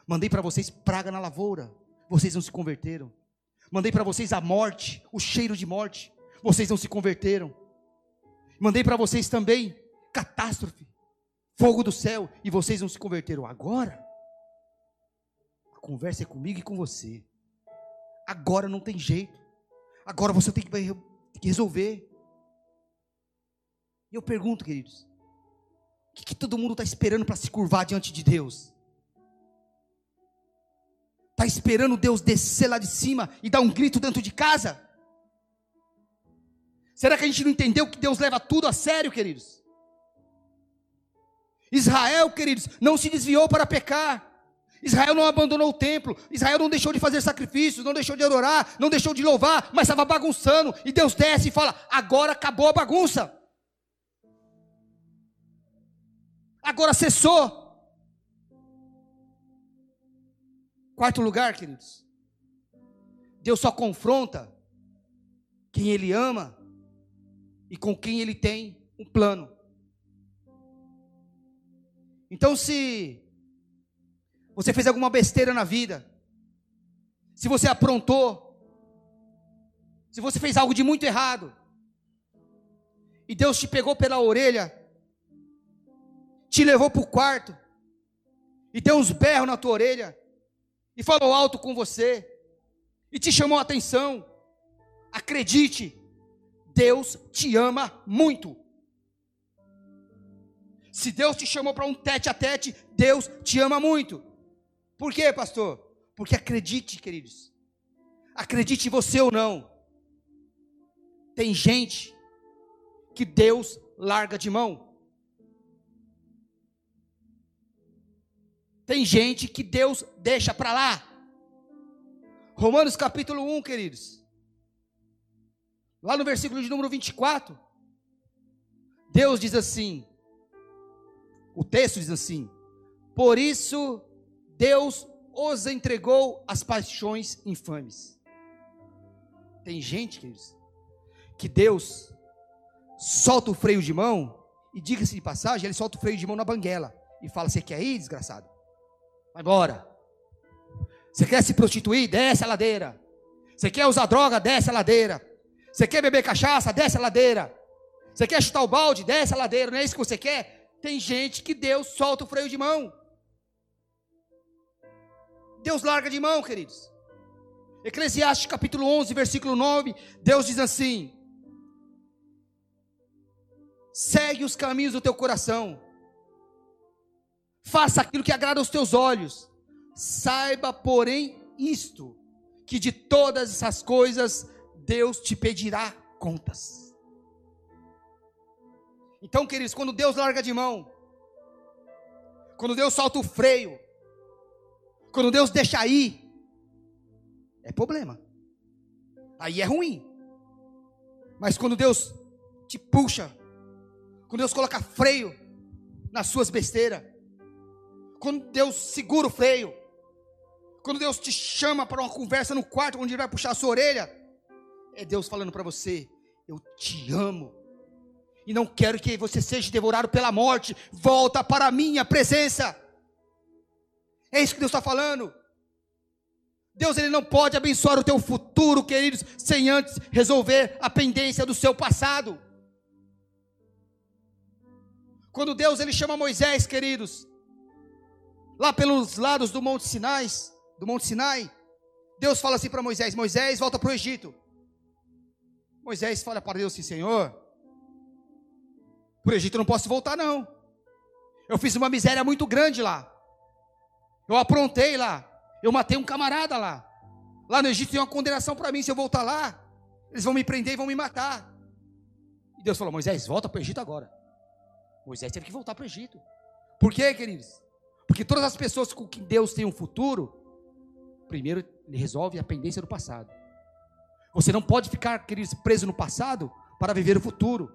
Mandei para vocês praga na lavoura, vocês não se converteram. Mandei para vocês a morte, o cheiro de morte, vocês não se converteram. Mandei para vocês também catástrofe, fogo do céu, e vocês não se converteram. Agora, a conversa é comigo e com você. agora não tem jeito. Agora você tem que, resolver. E eu pergunto, queridos, o que, que todo mundo está esperando para se curvar diante de Deus? Está esperando Deus descer lá de cima e dar um grito dentro de casa? Será que a gente não entendeu que Deus leva tudo a sério, queridos? Israel, queridos, não se desviou para pecar. Israel não abandonou o templo, Israel não deixou de fazer sacrifícios, não deixou de adorar, não deixou de louvar, mas estava bagunçando. E Deus desce e fala: agora acabou a bagunça. Agora cessou. Quarto lugar, queridos. Deus só confronta quem Ele ama e com quem Ele tem um plano. Então, se você fez alguma besteira na vida, se você aprontou, se você fez algo de muito errado, e Deus te pegou pela orelha, te levou para o quarto, e deu uns berros na tua orelha, e falou alto com você, e te chamou a atenção, acredite, Deus te ama muito. Se Deus te chamou para um tete a tete, Deus te ama muito. Por quê, pastor? Porque acredite, queridos. Acredite você ou não. Tem gente que Deus larga de mão. Tem gente que Deus deixa para lá. Romanos capítulo 1, queridos. Lá no versículo de número 24. Deus diz assim: o texto diz assim: Por isso Deus os entregou às paixões infames. Tem gente, queridos, que Deus solta o freio de mão, e diga-se de passagem, ele solta o freio de mão na banguela e fala: Você quer ir, desgraçado? Vai embora. Você quer se prostituir? Desce a ladeira. Você quer usar droga? Desce a ladeira. Você quer beber cachaça? Desce a ladeira. Você quer chutar o balde? Desce a ladeira. Não é isso que você quer? Tem gente que Deus solta o freio de mão. Deus larga de mão, queridos. Eclesiastes capítulo 11, versículo 9, Deus diz assim: Segue os caminhos do teu coração. Faça aquilo que agrada aos teus olhos. Saiba, porém, isto, que de todas essas coisas Deus te pedirá contas. Então, queridos, quando Deus larga de mão, quando Deus solta o freio, quando Deus deixa ir, é problema. Aí é ruim. Mas quando Deus te puxa, quando Deus coloca freio nas suas besteiras, quando Deus segura o freio, quando Deus te chama para uma conversa no quarto onde Ele vai puxar a sua orelha, é Deus falando para você: Eu te amo e não quero que você seja devorado pela morte. Volta para a minha presença. É isso que Deus está falando. Deus ele não pode abençoar o teu futuro, queridos, sem antes resolver a pendência do seu passado. Quando Deus ele chama Moisés, queridos, lá pelos lados do Monte Sinai, do Monte Sinai, Deus fala assim para Moisés: Moisés, volta para o Egito. Moisés fala para Deus assim: Senhor, o Egito eu não posso voltar, não. Eu fiz uma miséria muito grande lá. Eu aprontei lá. Eu matei um camarada lá. Lá no Egito tem uma condenação para mim. Se eu voltar lá, eles vão me prender e vão me matar. E Deus falou: Moisés, volta para o Egito agora. Moisés teve que voltar para o Egito. Por quê, queridos? Porque todas as pessoas com que Deus tem um futuro, primeiro ele resolve a pendência do passado. Você não pode ficar, queridos, preso no passado para viver o futuro.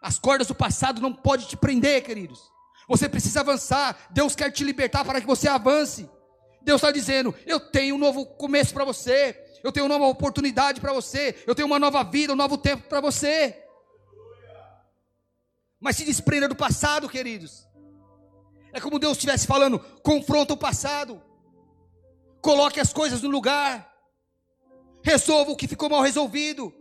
As cordas do passado não podem te prender, queridos. Você precisa avançar. Deus quer te libertar para que você avance. Deus está dizendo: Eu tenho um novo começo para você. Eu tenho uma nova oportunidade para você. Eu tenho uma nova vida, um novo tempo para você. Mas se desprenda do passado, queridos. É como Deus estivesse falando: confronta o passado. Coloque as coisas no lugar. Resolva o que ficou mal resolvido.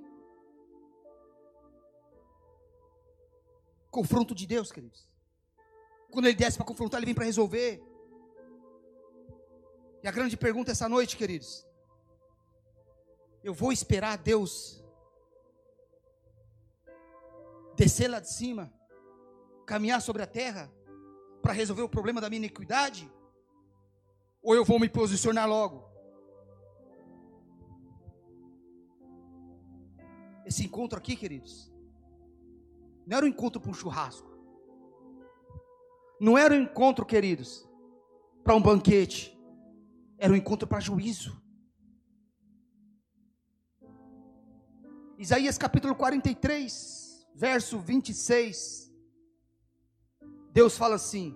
Confronto de Deus, queridos. Quando ele desce para confrontar, ele vem para resolver. E a grande pergunta essa noite, queridos: Eu vou esperar Deus descer lá de cima, caminhar sobre a terra, para resolver o problema da minha iniquidade? Ou eu vou me posicionar logo? Esse encontro aqui, queridos, não era um encontro para um churrasco. Não era um encontro, queridos, para um banquete. Era um encontro para juízo. Isaías capítulo 43, verso 26. Deus fala assim: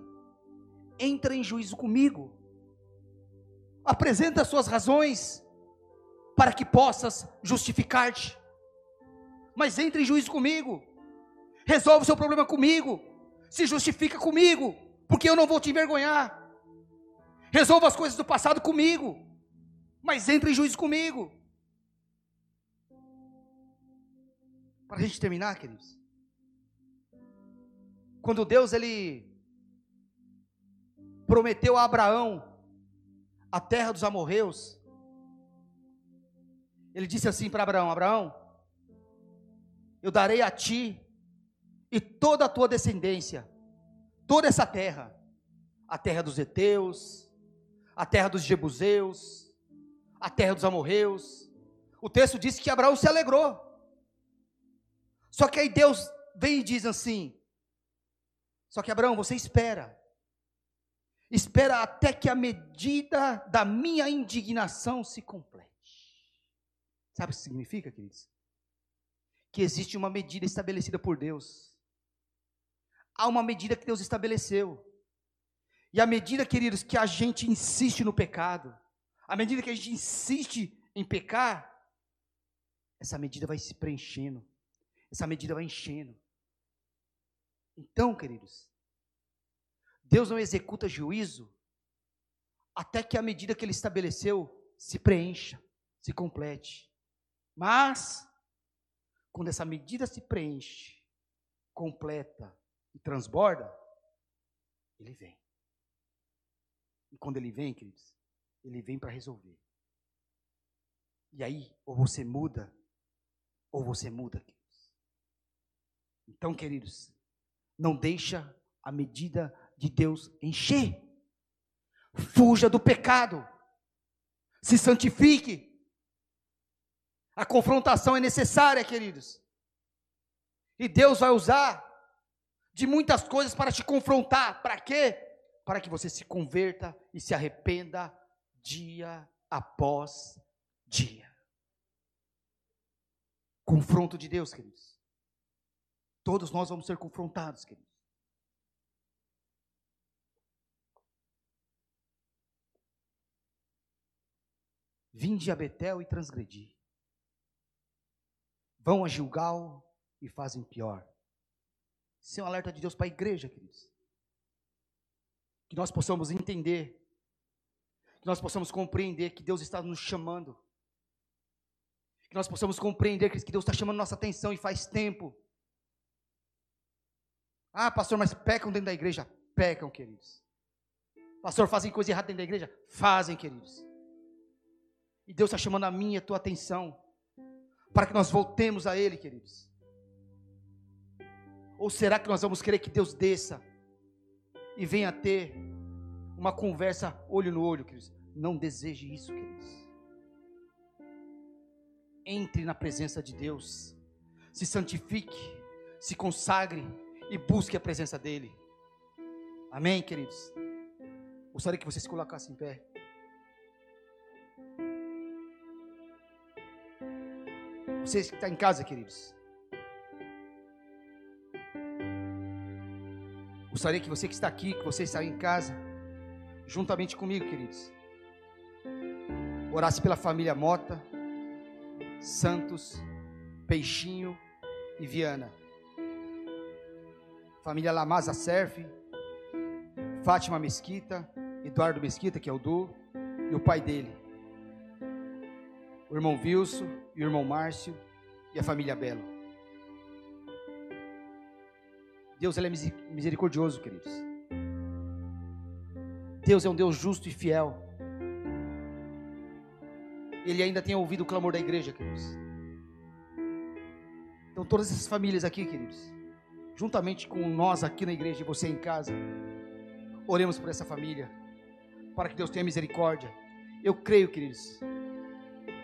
entra em juízo comigo, apresenta as suas razões, para que possas justificar-te. Mas entre em juízo comigo, resolve o seu problema comigo, se justifica comigo, porque eu não vou te envergonhar. Resolva as coisas do passado comigo, mas entre em juízo comigo. Para a gente terminar, queridos. Quando Deus ele prometeu a Abraão a terra dos amorreus, ele disse assim para Abraão: Abraão, eu darei a ti e toda a tua descendência, toda essa terra, a terra dos heteus, a terra dos jebuseus, a terra dos amorreus. O texto diz que Abraão se alegrou. Só que aí Deus vem e diz assim: Só que Abraão, você espera. Espera até que a medida da minha indignação se complete. Sabe o que significa, queridos? Que existe uma medida estabelecida por Deus. Há uma medida que Deus estabeleceu. E à medida, queridos, que a gente insiste no pecado, à medida que a gente insiste em pecar, essa medida vai se preenchendo, essa medida vai enchendo. Então, queridos, Deus não executa juízo até que a medida que ele estabeleceu se preencha, se complete. Mas, quando essa medida se preenche, completa e transborda, ele vem. E quando ele vem, queridos, ele vem para resolver. E aí, ou você muda, ou você muda, queridos. Então, queridos, não deixa a medida de Deus encher. Fuja do pecado. Se santifique. A confrontação é necessária, queridos. E Deus vai usar de muitas coisas para te confrontar. Para quê? Para que você se converta e se arrependa dia após dia. Confronto de Deus, queridos. Todos nós vamos ser confrontados, queridos. Vinde a Betel e transgredi. Vão a Gilgal e fazem pior. Isso é um alerta de Deus para a igreja, queridos. Que nós possamos entender, que nós possamos compreender que Deus está nos chamando. Que nós possamos compreender que Deus está chamando nossa atenção e faz tempo. Ah, pastor, mas pecam dentro da igreja? Pecam, queridos. Pastor, fazem coisa errada dentro da igreja? Fazem, queridos. E Deus está chamando a minha e a tua atenção para que nós voltemos a Ele, queridos. Ou será que nós vamos querer que Deus desça e venha ter uma conversa olho no olho, queridos? Não deseje isso, queridos. Entre na presença de Deus, se santifique, se consagre e busque a presença dEle. Amém, queridos? Gostaria que você se em pé. Você que está em casa, queridos. Gostaria que você que está aqui, que você está em casa, juntamente comigo, queridos, orasse pela família Mota, Santos, Peixinho e Viana. Família Lamaza Serve, Fátima Mesquita, Eduardo Mesquita, que é o Du, e o pai dele o irmão Wilson e o irmão Márcio e a família Belo. Deus ele é misericordioso, queridos. Deus é um Deus justo e fiel. Ele ainda tem ouvido o clamor da igreja, queridos. Então, todas essas famílias aqui, queridos, juntamente com nós aqui na igreja e você em casa, oremos por essa família, para que Deus tenha misericórdia. Eu creio, queridos,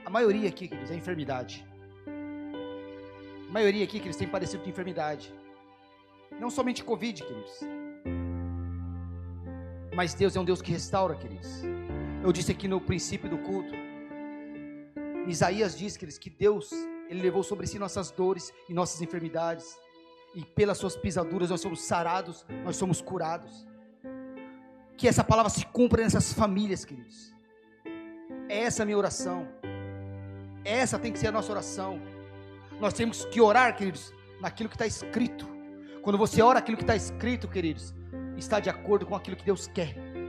a maioria aqui, queridos, é enfermidade. A maioria aqui, queridos, tem padecido de enfermidade. Não somente Covid, queridos. Mas Deus é um Deus que restaura, queridos. Eu disse aqui no princípio do culto. Isaías diz, queridos, que Deus, Ele levou sobre si nossas dores e nossas enfermidades. E pelas suas pisaduras nós somos sarados, nós somos curados. Que essa palavra se cumpra nessas famílias, queridos. Essa é a minha oração. Essa tem que ser a nossa oração. Nós temos que orar, queridos, naquilo que está escrito. Quando você ora aquilo que está escrito, queridos, está de acordo com aquilo que Deus quer.